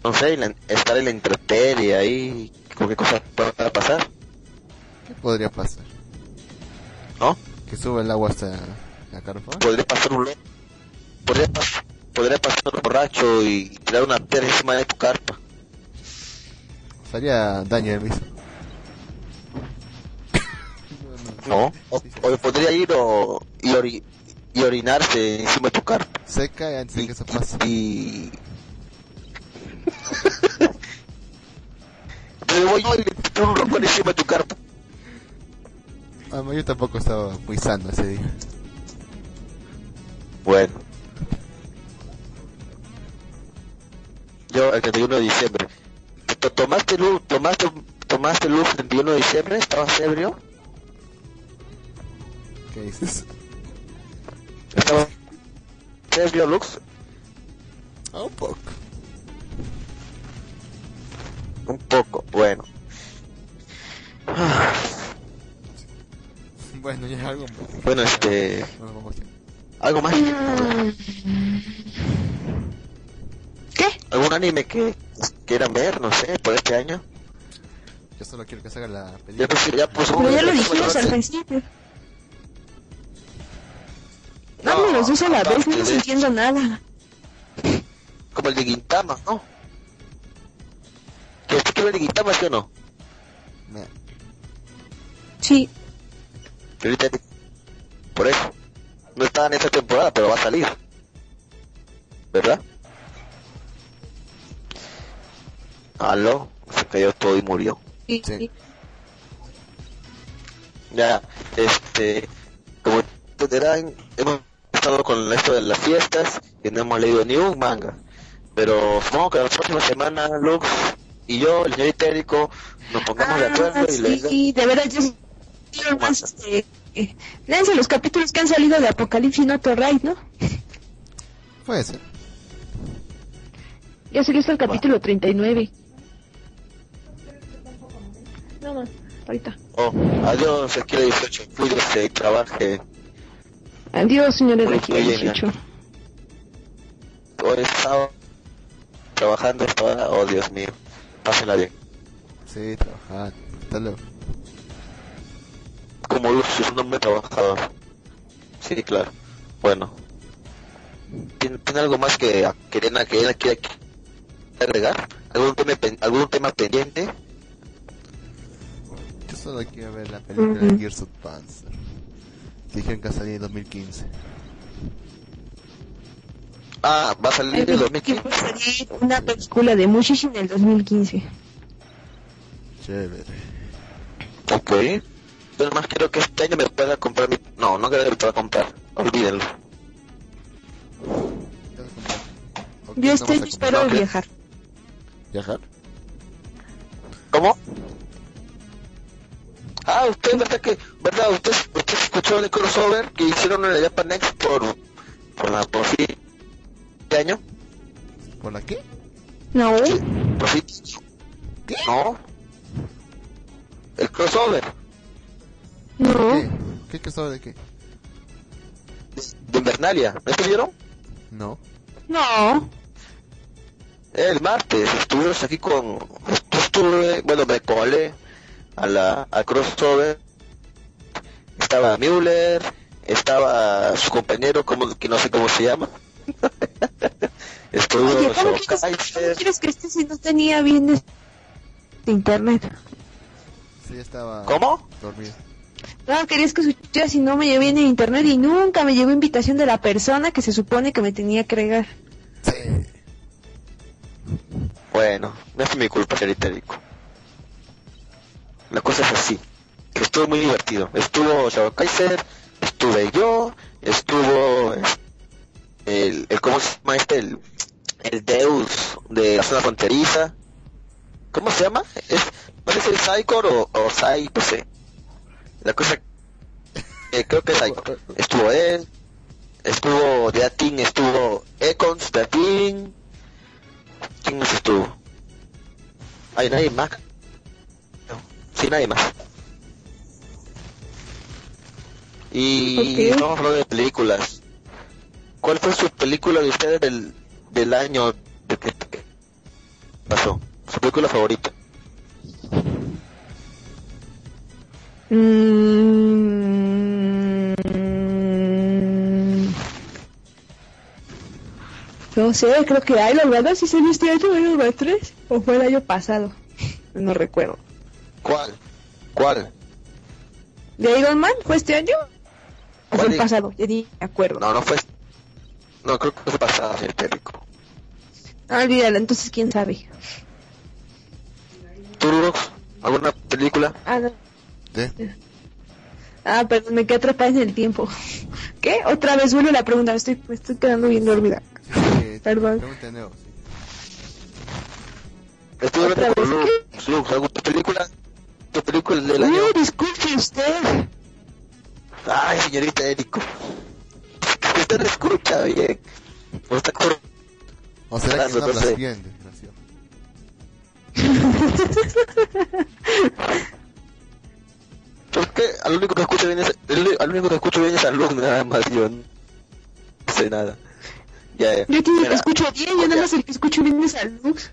no sé, estar en la intemperie ahí, con qué cosas pueda pasar, ¿Qué podría pasar? ¿no? Que sube el agua hasta la carpa. Podría pasar un lo- podría, pas- podría pasar borracho y tirar una piedra encima de tu carpa. Sería daño de mismo. *coughs* No, o, o podría ir o, y, ori- y orinarse encima de tu carpa. Se cae antes de que eso pase. Y... *laughs* Pero voy yo y le un rojo encima de tu carpa. Ah, yo tampoco estaba muy sano ese día. Bueno. El 31 de diciembre. ¿T- ¿Tomaste luz, tomaste, tomaste luz el 31 de diciembre? ¿Estabas ebrio? ¿Qué dices? ¿Estabas ebrio, Lux? Un poco. Un poco, bueno. Bueno, ya algo. Bueno, este... Bueno, ya. ¿Algo más? ¿Algún anime que quieran ver? No sé, por este año. Yo solo quiero que salga la Ya, película. pues, ya. Pero ya lo dijimos al principio. Dame los dos a la vez, no entiendo nada. Como el de Gintama, ¿no? ¿Que usted quiere ver el de Gintama, sí o no? Me- Sí. Ahorita... Por eso. No está en esta temporada, pero va a salir. ¿Verdad? Aló, se cayó todo y murió. sí. Sí. Ya, este, como entenderán, hemos estado con esto de las fiestas y no hemos leído ni un manga. Pero supongo que la próxima semana Lux y yo, el señor Itérico, nos pongamos de acuerdo Ah, y leemos. sí, de verdad, yo este, eh, léanse los capítulos que han salido de Apocalipsis no Ride, ¿no? Puede ser. Ya salió hasta el capítulo 39. No más, ahorita. Oh, adiós, quiere 18, cuídese y trabaje. Adiós, señores de aquí bien, 18. Hoy estaba trabajando esta hora, oh Dios mío, pásenla bien. Sí, trabajar. Hasta luego. Como Lux es un hombre trabajador. Sí, claro. Bueno. ¿Tiene, tiene algo más que Querena que ella quiere agregar? ¿Algún tema, ¿Algún tema pendiente? Solo quiero ver la película de Gears of Panzer. Que dijeron que salía en 2015. Ah, va a salir en el que 2015. va a salir una película de Mushishi en el 2015. Chévere. Ok. Yo más quiero que este año me pueda comprar mi... No, no creo que me pueda comprar. Olvídenlo. Yo este a espero viajar. ¿Viajar? ¿Cómo? Ah, usted, ¿verdad que, verdad, usted, usted escuchó el crossover que hicieron en la Japan Next por, por la, por fin de año? ¿Por la qué? No. Por fin, ¿Qué? no. El crossover No. ¿Qué? ¿Qué sabe de qué? de Invernalia, ¿no estuvieron? No. No. El martes estuvimos aquí con, estuve, bueno, me colé a la, al crossover, estaba Müller, estaba su compañero, como, que no sé cómo se llama, *laughs* estuvo Oye, ¿cómo quieres, quieres que esté si no tenía bien internet? Sí, estaba ¿cómo? dormido. No, querías que escuchara si no me llevé bien de internet y nunca me llegó invitación de la persona que se supone que me tenía que agregar. Sí. Bueno, no es mi culpa, señorita Rico. La cosa es así, que estuvo muy divertido. Estuvo Shadow Kaiser, estuve yo, estuvo el, el ¿cómo se llama este? El, el Deus de la zona fronteriza. ¿Cómo se llama? Es, parece el Psychor o, o Psy, no. La cosa, eh, creo que es Psychor. Estuvo él, estuvo Deatin, estuvo Econs, Deatin, ¿Quién más estuvo? Hay nadie más. Sí, nadie más. Y Ok. vamos a hablar de películas. ¿Cuál fue su película de ustedes del, del año de que, que pasó? Su película favorita. Mm. No sé, creo que Iron Man, ¿no? si salió este año Iron Man 3 o fue el año pasado. No recuerdo. ¿Cuál? ¿Cuál? ¿De Iron Man fue este año? ¿O fue ¿Cuál el pasado? Ya ni me acuerdo. No, no fue. No, creo que fue pasada, señor Rico. Ah, olvídalo, entonces quién sabe. ¿Tú? ¿Alguna película? Ah, no. ¿Qué? Ah, perdón, me quedé atrapada en el tiempo. ¿Qué? Otra vez vuelve la pregunta, me estoy, me estoy quedando bien dormida. Sí, Perdón. sí. Estuve ¿Otra hablando con. Lux, ¿alguna película? ¿Tu película del año? Disculpe usted. Ay, señorita Érico. Usted no escucha bien. O está cor- ¿O será que Claro, no no hablas sé. bien, desgraciado? *laughs* ¿Por qué? Al único que escucho bien es, al único que escucho bien es a Lux, nada más. Yo no sé nada. Ya, ya. Yo te Mira, escucho bien, yo nada más el que escucho bien es a Lux.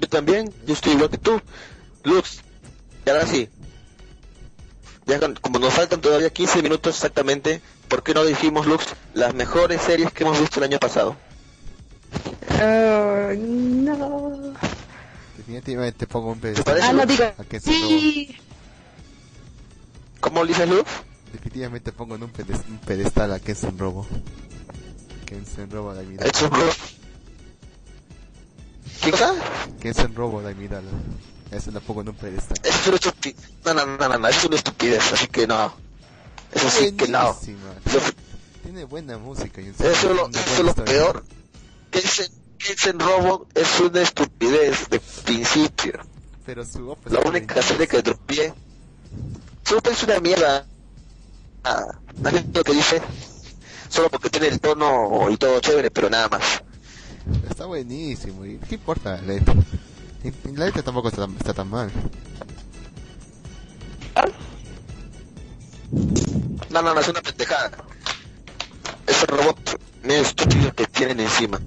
Yo también, yo estoy igual que tú. Lux, y ahora sí. Ya con- como nos faltan todavía 15 minutos exactamente, ¿por qué no dijimos, Lux, las mejores series que hemos visto el año pasado? No. Definitivamente pongo un ¿Te pedestal. parece? Ah, no. Sí. ¿Cómo dices, Lux? Definitivamente pongo en un pedestal, un pedestal a Kensen Robo. Kensen Robo de Amidala. ¿Qué cosa? Kensen Robo de Amidala. Eso la pongo en un pedestal. Eso es una estupidez. No, no, no, no, no, eso es una estupidez, así que no. Eso sí que no. Lo- Tiene buena música y Eso es lo, eso es lo peor. Ese robo es una estupidez de principio. Pero su OP La única serie que dropié. Super es una mierda. Ah, lo que dice. Solo porque tiene el tono y todo chévere, pero nada más. Está buenísimo. ¿Y qué importa la letra? La letra tampoco está, está tan mal. No, no, no, es una pendejada. Ese robot medio estúpido que tienen encima.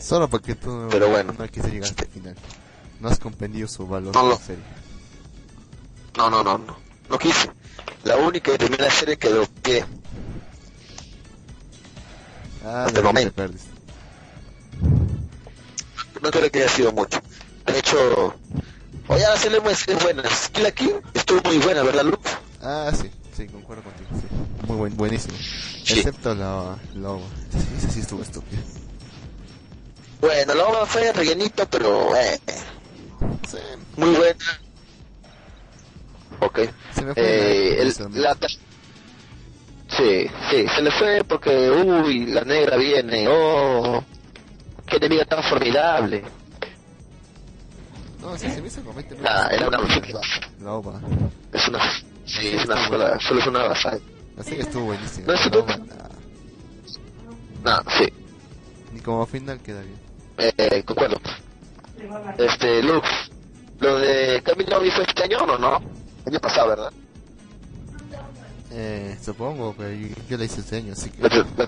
Solo porque tú Pero bueno. no quise llegar hasta el final. No has comprendido su valor No lo- serie. No, no, no, no. No quise. La única y primera serie que dropié. Ah, Hasta de momento. te perdiste. No creo que haya sido mucho. De hecho, oye, ahora sí le es buenas. Kill la Kill estuvo muy buena, ¿verdad, Luke? Ah, sí, sí, concuerdo contigo. Sí. Muy buen, buenísimo. Sí. Excepto la lobo. Sí, ese sí estuvo estúpido. Bueno, la obra fue rellenito, pero eh, Sí, muy buena. Ok. Se me fue Eh, la- el- la Sí, sí, se le fue porque, uy, la negra viene, oh, qué enemiga tan formidable. No, sea, se me hizo como 20 Ah, era una La ova. Es una, sí, es una escuela, solo es una basada. La serie estuvo buenísima. No, es que- ova, nah. No, sí, Ni como final queda bien. eh, concuerdo. Este, Lux, lo de Camilo fue este año o no? Año pasado, ¿verdad? Eh, supongo, pero yo, yo la hice este año, así que... La, la,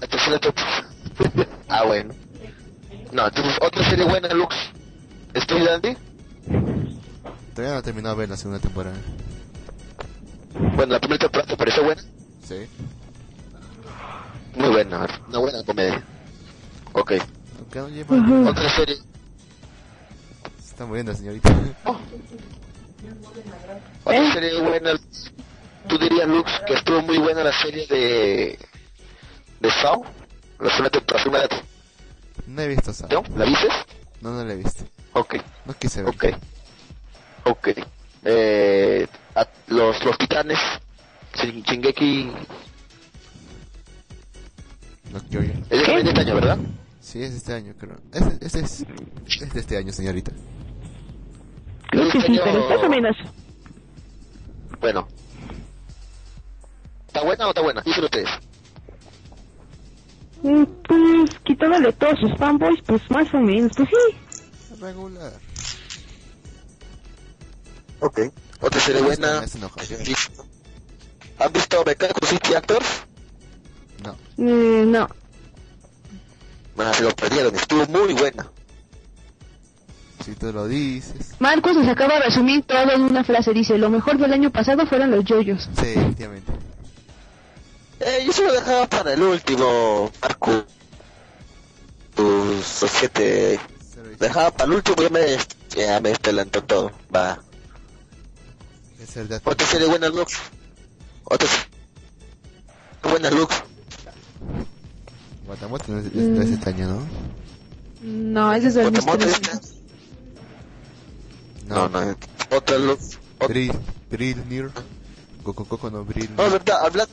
la *laughs* Ah, bueno. No, entonces, otra serie buena, Lux. ¿Estoy Dandy? Todavía no he terminado de ver la segunda temporada. Bueno, la primera temporada te pareció buena. Sí. Muy buena, una buena comedia. Ok. Aunque no lleva... Otra serie. Se está muriendo, señorita. Otra ¿Eh? serie buena. Tú dirías, Lux, que estuvo muy buena la serie de. de Saw. La segunda temporada. No he visto esa. temporada. ¿La viste? No, no la he visto. Ok, No quise ver. ok. Ok. Eh, a- los, los titanes. Shin- Shingeki. No, yo, yo. Es de este año, ¿verdad? Sí, es este año, creo. Es, es, es, es de este año, señorita. Creo que sí, pero más o menos. Bueno. ¿Está buena o está buena? Dicen ustedes. Pues quitándole todos sus fanboys, pues más o menos, pues sí. Regular. Ok. Otra serie buena. ¿Han visto Mechanical City Actors? No. Eh, no. Bueno, se lo perdieron. Estuvo muy buena. Si tú lo dices. Marcos nos acaba de resumir todo en una frase. Dice, lo mejor del año pasado fueron los yoyos. Sí, efectivamente. Eh, yo se lo dejaba para el último, Marco. Tus siete. Dejaba para el último y ya me, ya me adelantó todo. Va. Es el de Otra serie buena, Lux. Otra serie buena, Lux. Guatamote no es, es- no es este año, ¿no? No, ese es el Guatamote esta. No, no. Otra Lux. Otra. Brill, Brill, Nir. Coco Coco no Brill. No, verdad, hablando.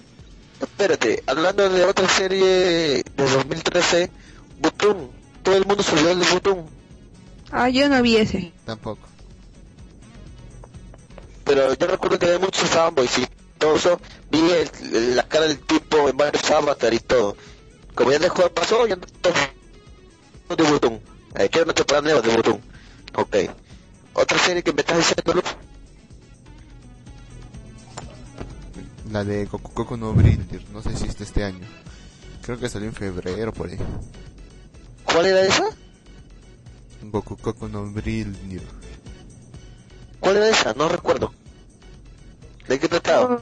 Espérate, hablando de otra serie de 2013, Butum. Todo el mundo se olvidó de Butum. Ah, yo no vi ese. Tampoco. pero yo recuerdo que había muchos fanboys y todo eso, vi el- la cara del tipo en varios avatar y todo. Como ya dejó pasó, ya no no de Button. Eh, quiero temporada nueva de Button. Ok. Otra serie que me estás diciendo? La de Coco Coco no Brill, Nir. No sé si es de este año. Creo que salió en febrero por ahí. ¿Cuál era esa? Goku Coco no Brill, Nir. ¿Cuál era esa? No recuerdo. ¿De qué trataba?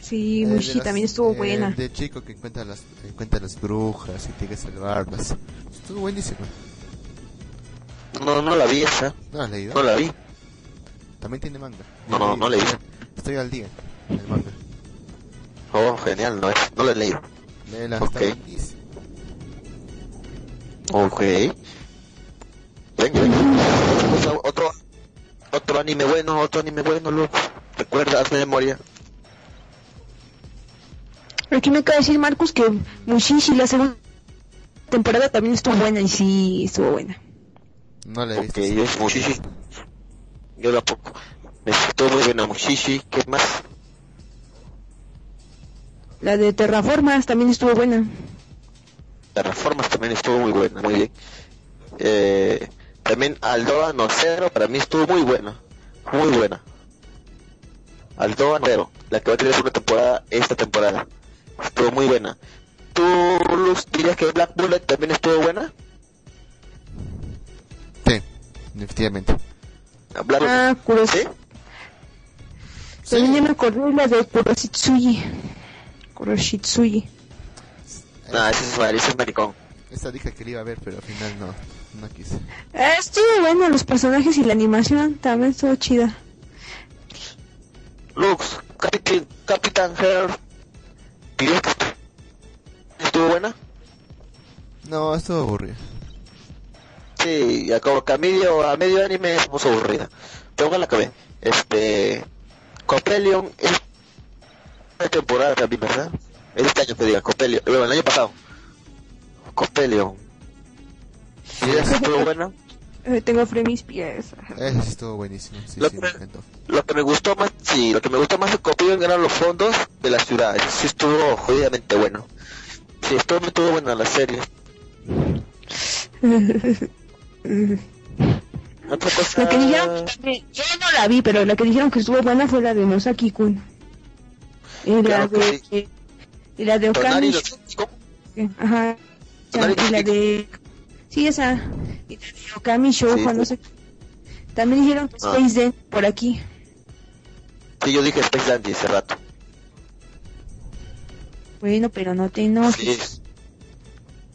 Sí, Eh, Mushi también estuvo eh, buena. De chico que encuentra las, encuentra las brujas y tiene que salvarlas. Estuvo buenísimo. No, no la vi esa. ¿No la has leído? No la vi. También tiene manga. No, no, no leí. Estoy al día. En El manga. Oh, genial, no es. No la he leído. Léela, Ok. está buenísimo. Ok. Venga, venga. Otro, otro, anime bueno, otro anime bueno, Lux. Recuerda, hazme memoria. Aquí me acaba de decir Marcos que Mushishi la segunda temporada también estuvo buena y sí estuvo buena. No la he visto. Ok, sí. yo es Mushishi. Yo la poco. Me gustó muy buena Mushishi. ¿Qué más? La de Terraformas también estuvo buena. Las reformas también estuvo muy buena, muy bien. Eh, también Aldoa no Cero para mí estuvo muy buena. Muy buena. Aldoa Cero, la que va a tener una temporada esta temporada. Estuvo muy buena. ¿Tú, Luz, dirías que Black Bullet también estuvo buena? Sí, efectivamente. Black Ah, Kuros. ¿Sí? También ya me acordé de la de Kuroshitsuji. Kuroshitsuji. No, ese es, ese es maricón. Esta dije que la iba a ver, pero al final no. No quise. Ah, estuvo bueno los personajes y la animación también estuvo chida. Lux, Capitán, Capitán Hair. ¿Dirías que estu- estuvo buena? No, estuvo aburrido. Sí, ya como que a medio, a medio anime somos aburrida. tengo la cabeza. Este, Copelion es temporada también, ¿verdad? Es este año que diga, Copelion, bueno, el año pasado. Copelion. ¿Sí, esa estuvo buena? Eh, tengo frío mis pies. Sí estuvo buenísimo. Sí, Lo sí, que- me encantó. Lo que me gustó más, sí, lo que me gustó más de Copelion eran los fondos de la ciudad. Eso sí estuvo jodidamente bueno. Sí, estuvo, estuvo buena la serie. *laughs* Otra cosa... La que dijeron que yo no la vi, pero la que dijeron que estuvo buena fue la de Nosaki Kun. Y la Claro que de sí. y la de Okami. Ajá. Y la de Sí, esa. Y la de Okami Shoujo, Sí. no sé. También dijeron que Ah. Space Den por aquí. Sí, yo dije Space Dandy hace rato. Bueno, pero no te enojes. Sí.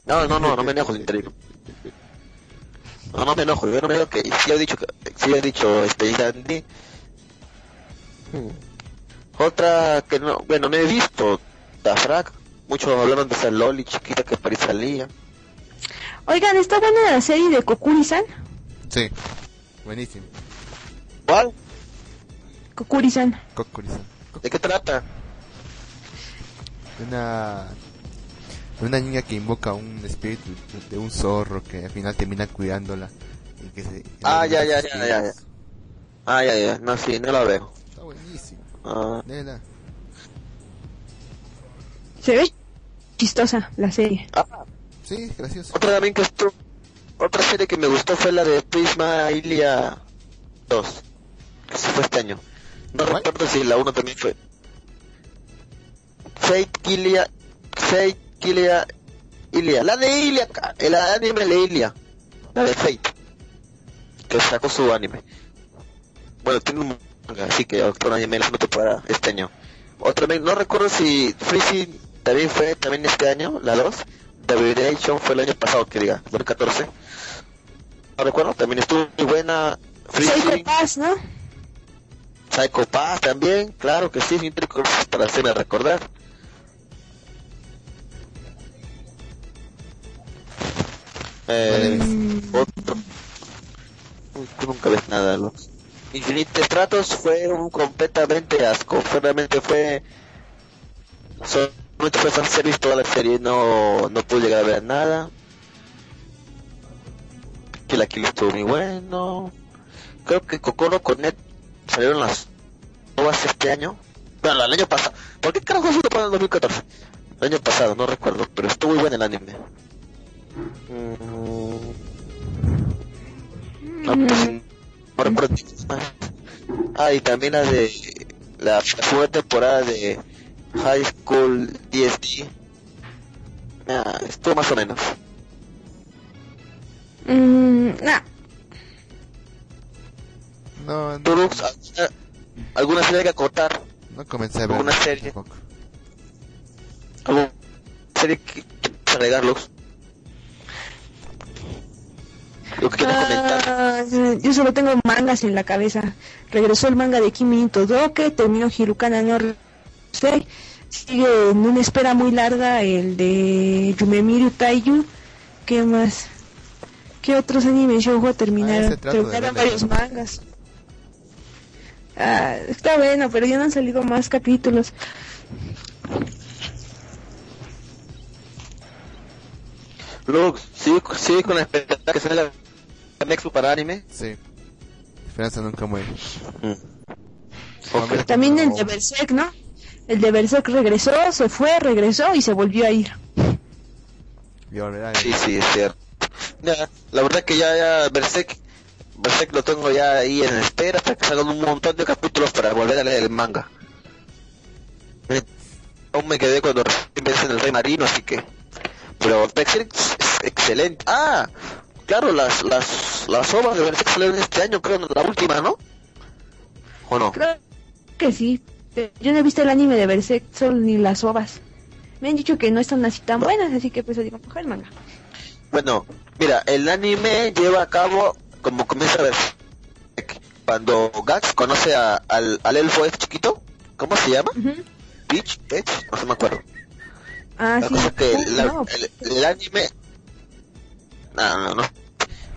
No, no, no, no me enojo, interino. No, no me enojo, yo no me enojo que sí he dicho sí he dicho Space Dandy. Hmm. Otra que no, bueno, no he visto, Dafrag. Muchos hablaron de esa Loli chiquita que París salía. Oigan, ¿está buena la serie de Kokuri-san? Sí, buenísimo. ¿Cuál? Kokuri-san. Kokuri-san. ¿De qué trata? De una de una niña que invoca un espíritu de un zorro que al final termina cuidándola y que se Ah, ya, ya, ya, ya, ya. Ah, ya, ya, no, sí, no la veo. Ah. Se ve chistosa la serie. ah, Sí, otra también que estuvo, otra serie que me gustó fue la de Prisma Ilia 2, que se fue este año. No ¿Cuál? recuerdo si la 1 también fue. Fate Ilia, Fate Ilia, Ilia, la de Ilia, el anime de Ilia, la de Fate, que sacó su anime. Bueno, tiene un así que otro anime la segunda temporada este año. Otra vez, no recuerdo si Freezing también fue también este año, la 2. The Vibration fue el año pasado, que diga, 2014. No recuerdo, también estuvo muy buena. Psycho Freezing, Pass, ¿no? Psycho Pass también, claro que sí, cosas para hacerme recordar. Eh, Mm, otro. Tú nunca ves nada, ¿no? Infinite Stratos fue un completamente asco. Fue, realmente fue. Solamente fue fanservice toda la serie. No, no pude llegar a ver nada. Que la Kill estuvo muy bueno. Creo que Kokoro Connect salieron las nuevas este año. Bueno, el año pasado. ¿Por qué carajo se lo ponen en 2014? El año pasado, no recuerdo. Pero estuvo muy bueno el anime. Mm. No, pues, recuerdo más. Ah, y también la de la segunda temporada de High School DSD. Ah, estuvo más o menos. mm, nah. No, no, Turux, ¿alguna, alguna serie que acotar? no comencé a ver. Una serie. tampoco. ¿Alguna serie que que agregar, Lux? Lo que quieras comentar. Ah, yo solo tengo mangas en la cabeza. Regresó el manga de Kimi Todoke, terminó Hirukana no sé. Sigue en una espera muy larga el de Yumemiru Taiyu. ¿Qué más? ¿Qué otros animes shoujo terminaron? Ah, terminaron varios mangas. Ah, está bueno, pero ya no han salido más capítulos. Lux, sigue, sigue con la expectativa que salga la Nexus para anime. Sí. Esperanza nunca muere. Mm. También el de Berserk, ¿no? El de Berserk regresó, se fue, regresó y se volvió a ir. Y volverá. Sí, sí, es cierto. Ya, la verdad que ya, ya Berserk, Berserk lo tengo ya ahí en espera hasta que salgan un montón de capítulos para volver a leer el manga. Aún me quedé cuando recién en el Rey Marino, así que... Pero Berserk es excelente. Ah, claro, las las las obras de Berserk salieron este año, creo, la última, ¿no? ¿O no? Creo que sí. Yo no he visto el anime de Berserk, solo ni las ovas. Me han dicho que no están así tan buenas, así que pues digo, mejor el manga. Bueno, mira, el anime lleva a cabo como comienza a ver cuando Gax conoce a- al, al elfo este chiquito, ¿cómo se llama? Ujú. Peach, Peach, no se me acuerdo. Ah, La sí. cosa que el, el anime, no, no, no.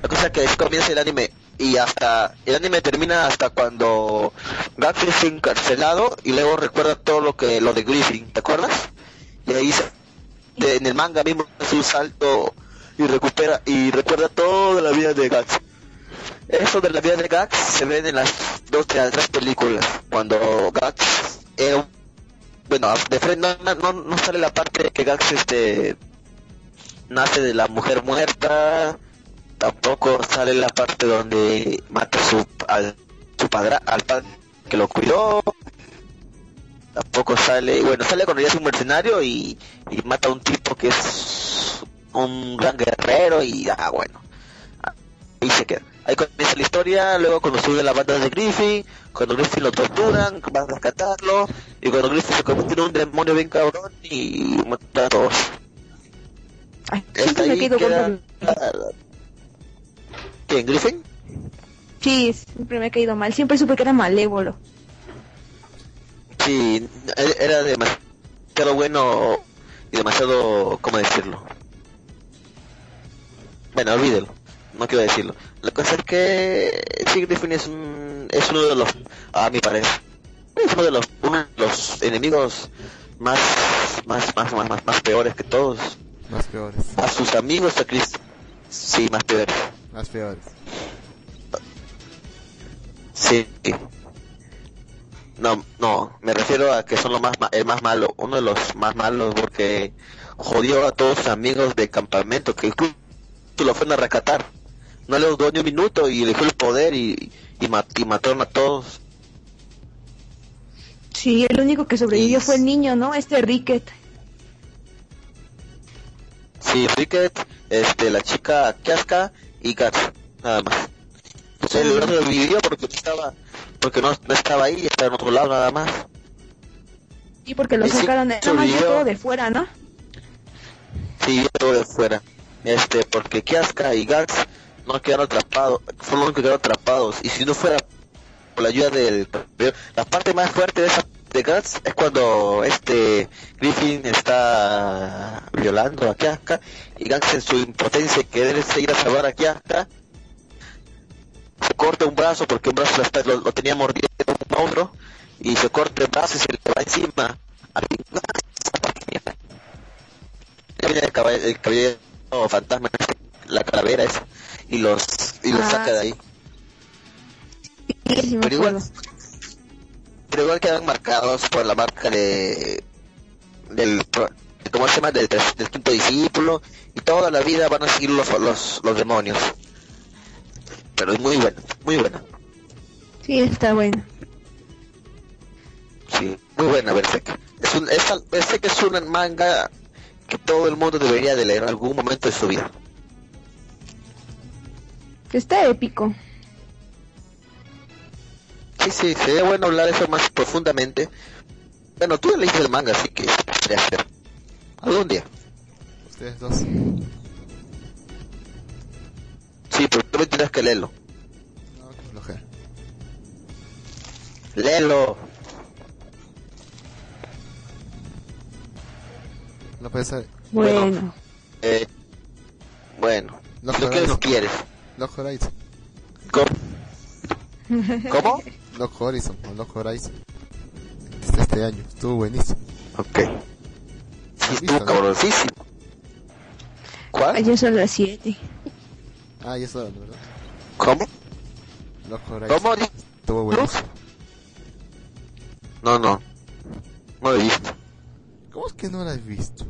La cosa que comienza el anime y hasta el anime termina hasta cuando Gax es encarcelado y luego recuerda todo lo que lo de Griffin, ¿te acuerdas? Y ahí en el manga mismo hace un salto y recupera y recuerda toda la vida de Gax. Eso de la vida de Gax se ven en las dos de tres películas cuando Gax un- bueno de frente no, no, no sale la parte de que Gax este nace de la mujer muerta tampoco sale la parte donde mata su al su padre al padre que lo cuidó. Tampoco sale bueno sale cuando ya es un mercenario y, y mata a un tipo que es un gran guerrero y ah bueno. Ahí se queda. Ahí comienza la historia luego cuando sube la banda de Griffin cuando Griffin lo torturan van a rescatarlo y cuando Griffin se convierte en un demonio bien cabrón y mata a todos Ay, siempre me quedo queda- con... ¿Quién, Griffin? Sí, siempre me ha caído mal. Siempre supe que era malévolo. Sí, e- era demasiado bueno y demasiado, ¿cómo decirlo? Bueno, olvídelo, no quiero decirlo. La cosa es que sí, Griffin es, un, es uno de los, a mi parecer, es uno de los, uno de los enemigos más, más, más, más, más, más peores que todos. Más peores. A sus amigos, a Chris, sí, más peores. Más peores. Sí. No, no, me refiero a que son los más ma- el más malo, uno de los más malos porque jodió a todos sus amigos de campamento que incluso lo fueron a rescatar. No le duró ni un minuto y le dejó el poder y, y, ma- y mataron a todos. Sí, el único que sobrevivió fue el niño, ¿no? Este Ricket. Sí, Ricket, este, la chica Kiaska y Kat, nada más. El otro vivió porque no estaba, porque no, no estaba ahí, estaba en otro lado nada más. Sí, porque lo Sí, sacaron de, nada más todo de fuera, ¿no? Sí, todo de fuera. Este, porque Kiaska y Gax no quedaron atrapados, fueron los que quedaron atrapados. Y si no fuera por la ayuda del... La parte más fuerte de esa de Gax es cuando este Griffin está violando a Kiaska y Gax en su impotencia querer ir a salvar a Kiaska se corta un brazo porque un brazo lo, tenía mordiendo un monstruo y se corta el brazo y se le va encima a el el caballero fantasma, la calavera esa, y los y los Ah, saca de ahí. Sí, Pero igual, acuerdo. Pero igual quedan marcados por la marca de del ¿cómo se llama? Del, quinto discípulo y toda la vida van a seguir los los, los demonios. Pero es muy buena, muy buena. Sí, está bueno. Sí, muy buena Berserk. Es un es, Berserk es un manga que todo el mundo debería de leer en algún momento de su vida. Que está épico. Sí, sí, sería bueno hablar eso más profundamente. Bueno, tú leíste el manga, así que podría ser. Algún día. Ustedes dos. Sí, pero tú tienes que leerlo. No, qué flojera. Léelo. No puede ser. Bueno. Eh, bueno, No si no quieres, Horizon. ¿Cómo? ¿Cómo? *laughs* Lock Horizon o Lock Horizon. Este, este año. Estuvo buenísimo. Ok. Sí, visto, estuvo no? ¿Cuál? Ayer son las 7. Ah, ya está, ¿verdad? ¿Cómo? Lock Horizon. ¿Cómo? Estuvo buenísimo. No, no. No lo he visto. ¿Cómo es que no la has visto?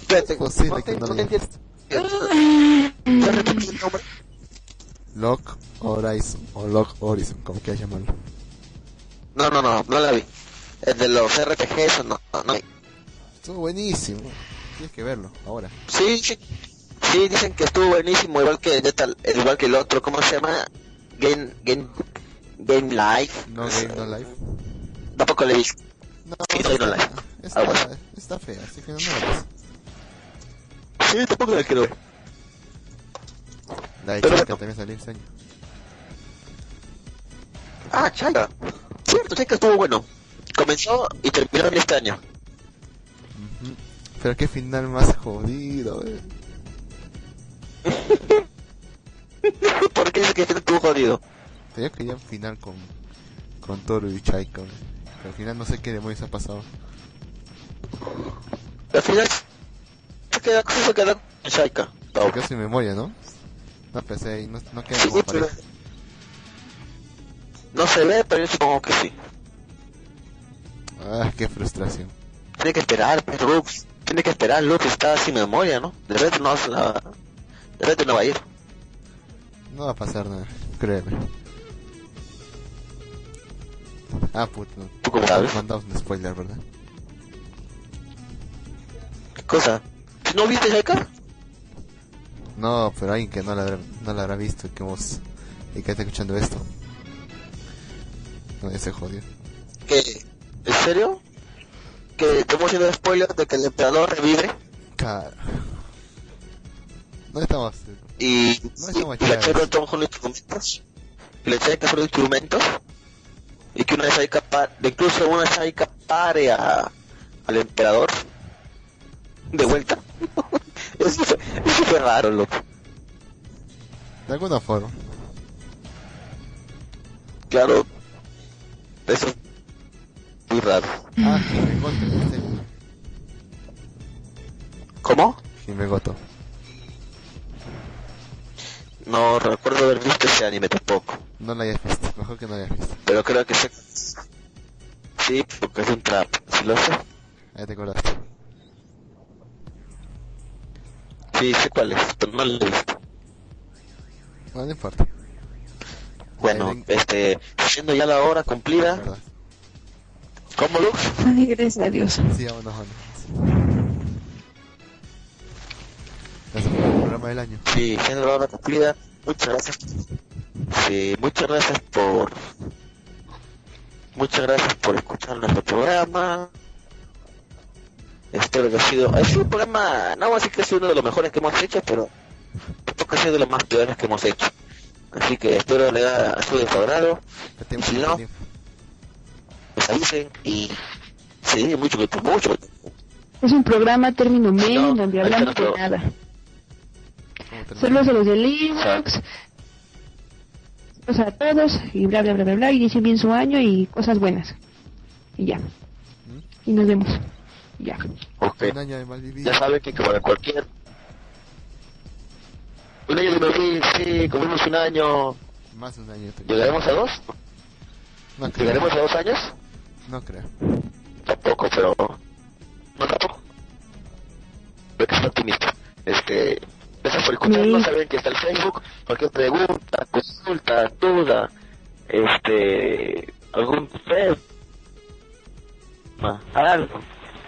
Espérate, no no no lo te hayas entiendo. ¿Ya repites el nombre? Lock Horizon o Lock Horizon, como quieras llamarlo. No, no, no, no la vi. El de los RPGs, no, no, no. Estuvo buenísimo. Tienes que verlo, ahora. Sí, sí, sí, dicen que estuvo buenísimo, igual que Metal, igual que el otro, ¿cómo se llama? Game, Game, Game Life. No Game No Life. Tampoco le vi. No, Sí, no no está, life. está, Ah, bueno. está fea, así que no la. Sí, tampoco la quiero ver. La de Pero Chica también salió este año. Ah, Chaika. Cierto, Chaika estuvo bueno. Comenzó y terminó en este año. Pero qué final más jodido, eh. *laughs* ¿Por qué dices que estuvo jodido? Yo quería un final con, con Toro y Chaika. Pero al final no sé qué demonios ha pasado. Al final se queda, se queda con Shaika. Se quedó sin memoria, ¿no? No pensé no, no queda como pareja. No se ve, pero yo supongo que sí. Ah, qué frustración. Tiene que esperar, Lux. Tiene que esperar, Lux está sin memoria, ¿no? De repente no, la- de repente no va a ir. No va a pasar nada, créeme. Ah, puto. ¿Tú cómo sabes? Mandamos un spoiler, ¿verdad? ¿Qué cosa? ¿Si no viste Shaika? No, pero alguien que no la, habrá- no la habrá visto y que, hemos, y que está escuchando esto. No, ese jodió. ¿Qué? ¿En serio? ¿Que estamos haciendo spoilers de que el emperador revive? Claro. No estamos... y, No y, estamos y la chéveres. chica son instrumentos y la chica son instrumentos y que una Shaika pa- incluso una Shaika pare a, al emperador de vuelta *laughs* eso, fue, eso fue raro loco De alguna forma. claro eso es muy raro Ah, Himegoto, ¿viste? ¿cómo? Himegoto. no recuerdo haber visto ese anime tampoco No la hayas visto, mejor que no la hayas visto. pero creo que sé sí porque es un trap ¿sí lo sé? Ahí te acordaste. sí sé cuál es pero no lo he visto No, no importa. Bueno este siendo ya la hora cumplida ¿Verdad? ¿cómo Lux? Ay, gracias a Dios. Sí, vámonos, vámonos. Ese fue el programa del año. Sí, siendo la hora cumplida, muchas gracias. Sí, muchas gracias por... Muchas gracias por escuchar nuestro programa. Espero que ha sido... Ha sido un programa, no voy a decir que ha sido uno de los mejores que hemos hecho, pero tampoco ha sido de los más peores que hemos hecho. Así que espero le haya sido de su agrado, ¿Qué tiempo? Si ¿Qué no- les avisen y... Sí, mucho, mucho, mucho. Es un programa término medio No, en donde hablamos de nada. Saludos a los de Linux. Saludos a todos y bla bla bla bla bla. Y dicen bien su año y cosas buenas. Y ya. Y nos vemos. Ya. Ok. Un año de mal vivido. Ya saben que como cualquier... Un año de vivir, sí, cumplimos un año... Más de un año. te- ¿Llegaremos a dos? No creo. ¿Llegaremos a dos años? No creo. Tampoco, pero... No tampoco. Creo que es optimista. Este... Gracias por escucharnos, Sí. saben que está el Facebook, cualquier pregunta, consulta, duda, este... algún tema, algo.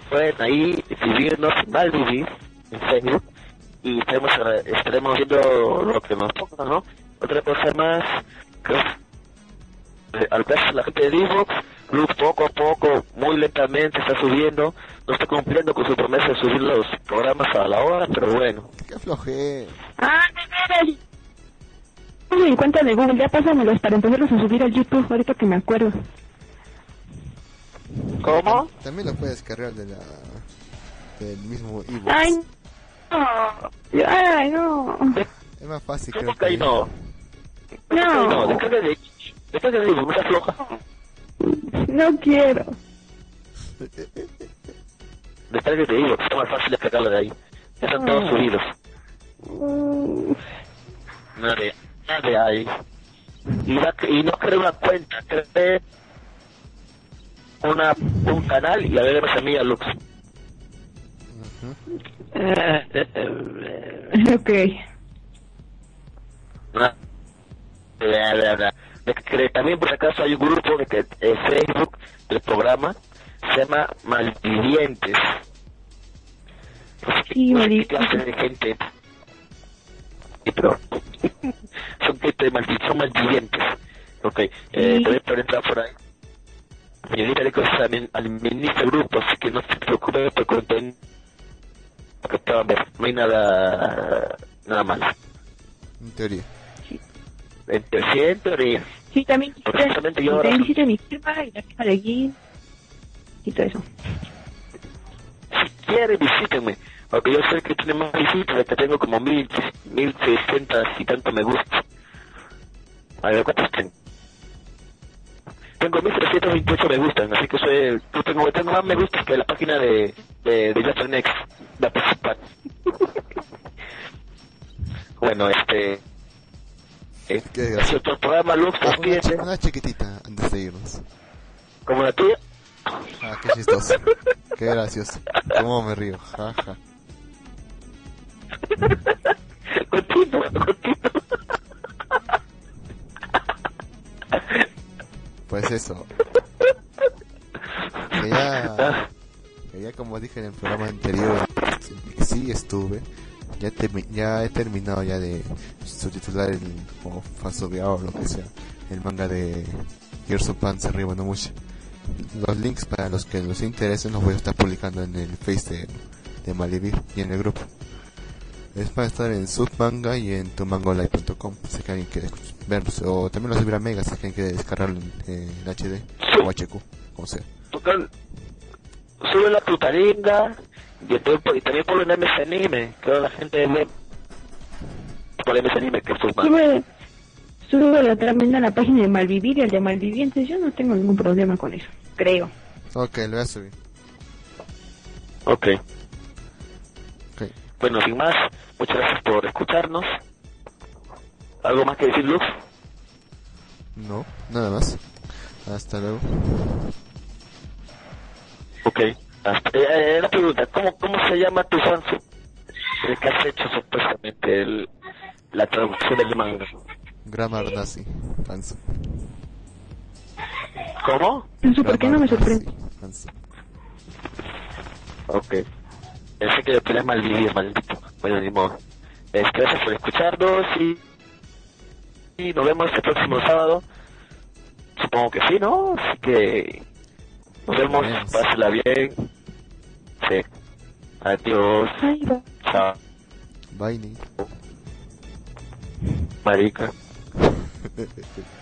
Pueden ahí escribirnos mal vivir en Facebook y estaremos, estaremos viendo lo que nos toca, ¿no? Otra cosa más, que eh, al caso la gente de Divox, Luz poco a poco, muy lentamente está subiendo, no está cumpliendo con su promesa de subir los programas a la hora, pero bueno. Qué flojera. Ah. Ponme en cuenta de Google, ya pásamelos para empezarlos a subir al YouTube, ahorita que me acuerdo. ¿Cómo? También lo puedes cargar de la... del mismo ebook. Ay, no. Ay, no. Es más fácil, ¿Cómo creo que no? ¿Cómo que ahí no? No. Descarga de... Descarga de Divox, no seas floja. No quiero. Descarga de Divox, está más fácil descargarlo de ahí. Ya están todos Ah. subidos. Mm, Nadie, nadie hay. Y, va- y no cree una cuenta, cree una, un canal y a mí a Lux. Ok. Bla, bla, *laughs* bla. De que también por acaso hay un grupo de que eh, Facebook del programa se llama Malvivientes. Sí, de gente. Pero *laughs* son gente malvi son malvivientes. Ok, eh, Sí. también pueden entrar por ahí. Señorita Rico también administra el grupo, así que no se preocupe por contenido que ver. No hay nada, nada malo. En teoría. En, sí, en teoría. Sí, también justamente yo ahora- también visiten mi firma y la firma de aquí y todo eso. Si quieren, visítenme. Porque yo sé que tiene más visitas, que tengo como mil, mil seiscientas y tanto me gusta. A ver, ¿cuántos tengo? Tengo 1328 me gustan, así que soy, yo tengo, tengo más me gustas que la página de, de, de Just Next, la principal. *laughs* bueno, este... Eh, el programa, Lux, Ah, una, una chiquitita antes de irnos. Como la tuya. Ah, qué chistoso. Qué gracioso. Cómo me río. Ja, ja. *laughs* Continúa, continúa. Pues eso. Que ya, ya como dije en el programa anterior, sí estuve. Ya, termi- ya he terminado ya de subtitular el, o o lo que sea, el manga de Gerson Panzer Riba no mucho. Los links para los que los interesen los voy a estar publicando en el Face de, de Malivir y en el grupo. Es para estar en Submanga y en tumangolive.com si es que alguien quiere verlos. O también los subirá Mega si es que alguien quiere descargarlo en, en HD o HQ, como sea. Sube la tutaringa y, entonces- y también ponlo en MS Anime, que la gente ve por MS Anime que es su manga. Sube, sube la tremenda a la página de Malvivir y el de Malvivientes. Yo no tengo ningún problema con eso, creo. Ok, lo voy a subir. Ok. Bueno, sin más, muchas gracias por escucharnos. ¿Algo más que decir, Luz? No, nada más. Hasta luego. Ok. Hasta, eh, eh, una pregunta, ¿cómo, ¿cómo se llama tu fansu? El que has hecho supuestamente el, la traducción del manga. Grammar Nazi. Fansu. ¿Cómo? ¿por qué no me sorprende? Nazi. Ok. Pensé que querías malvivir, maldito. Bueno, ni modo. Es, gracias por escucharnos y, y nos vemos el próximo sábado. Supongo que sí, ¿no? Así que nos vemos, pásela bien. Sí. Adiós. Va. Chao. Bye, Nick. Marica. *laughs*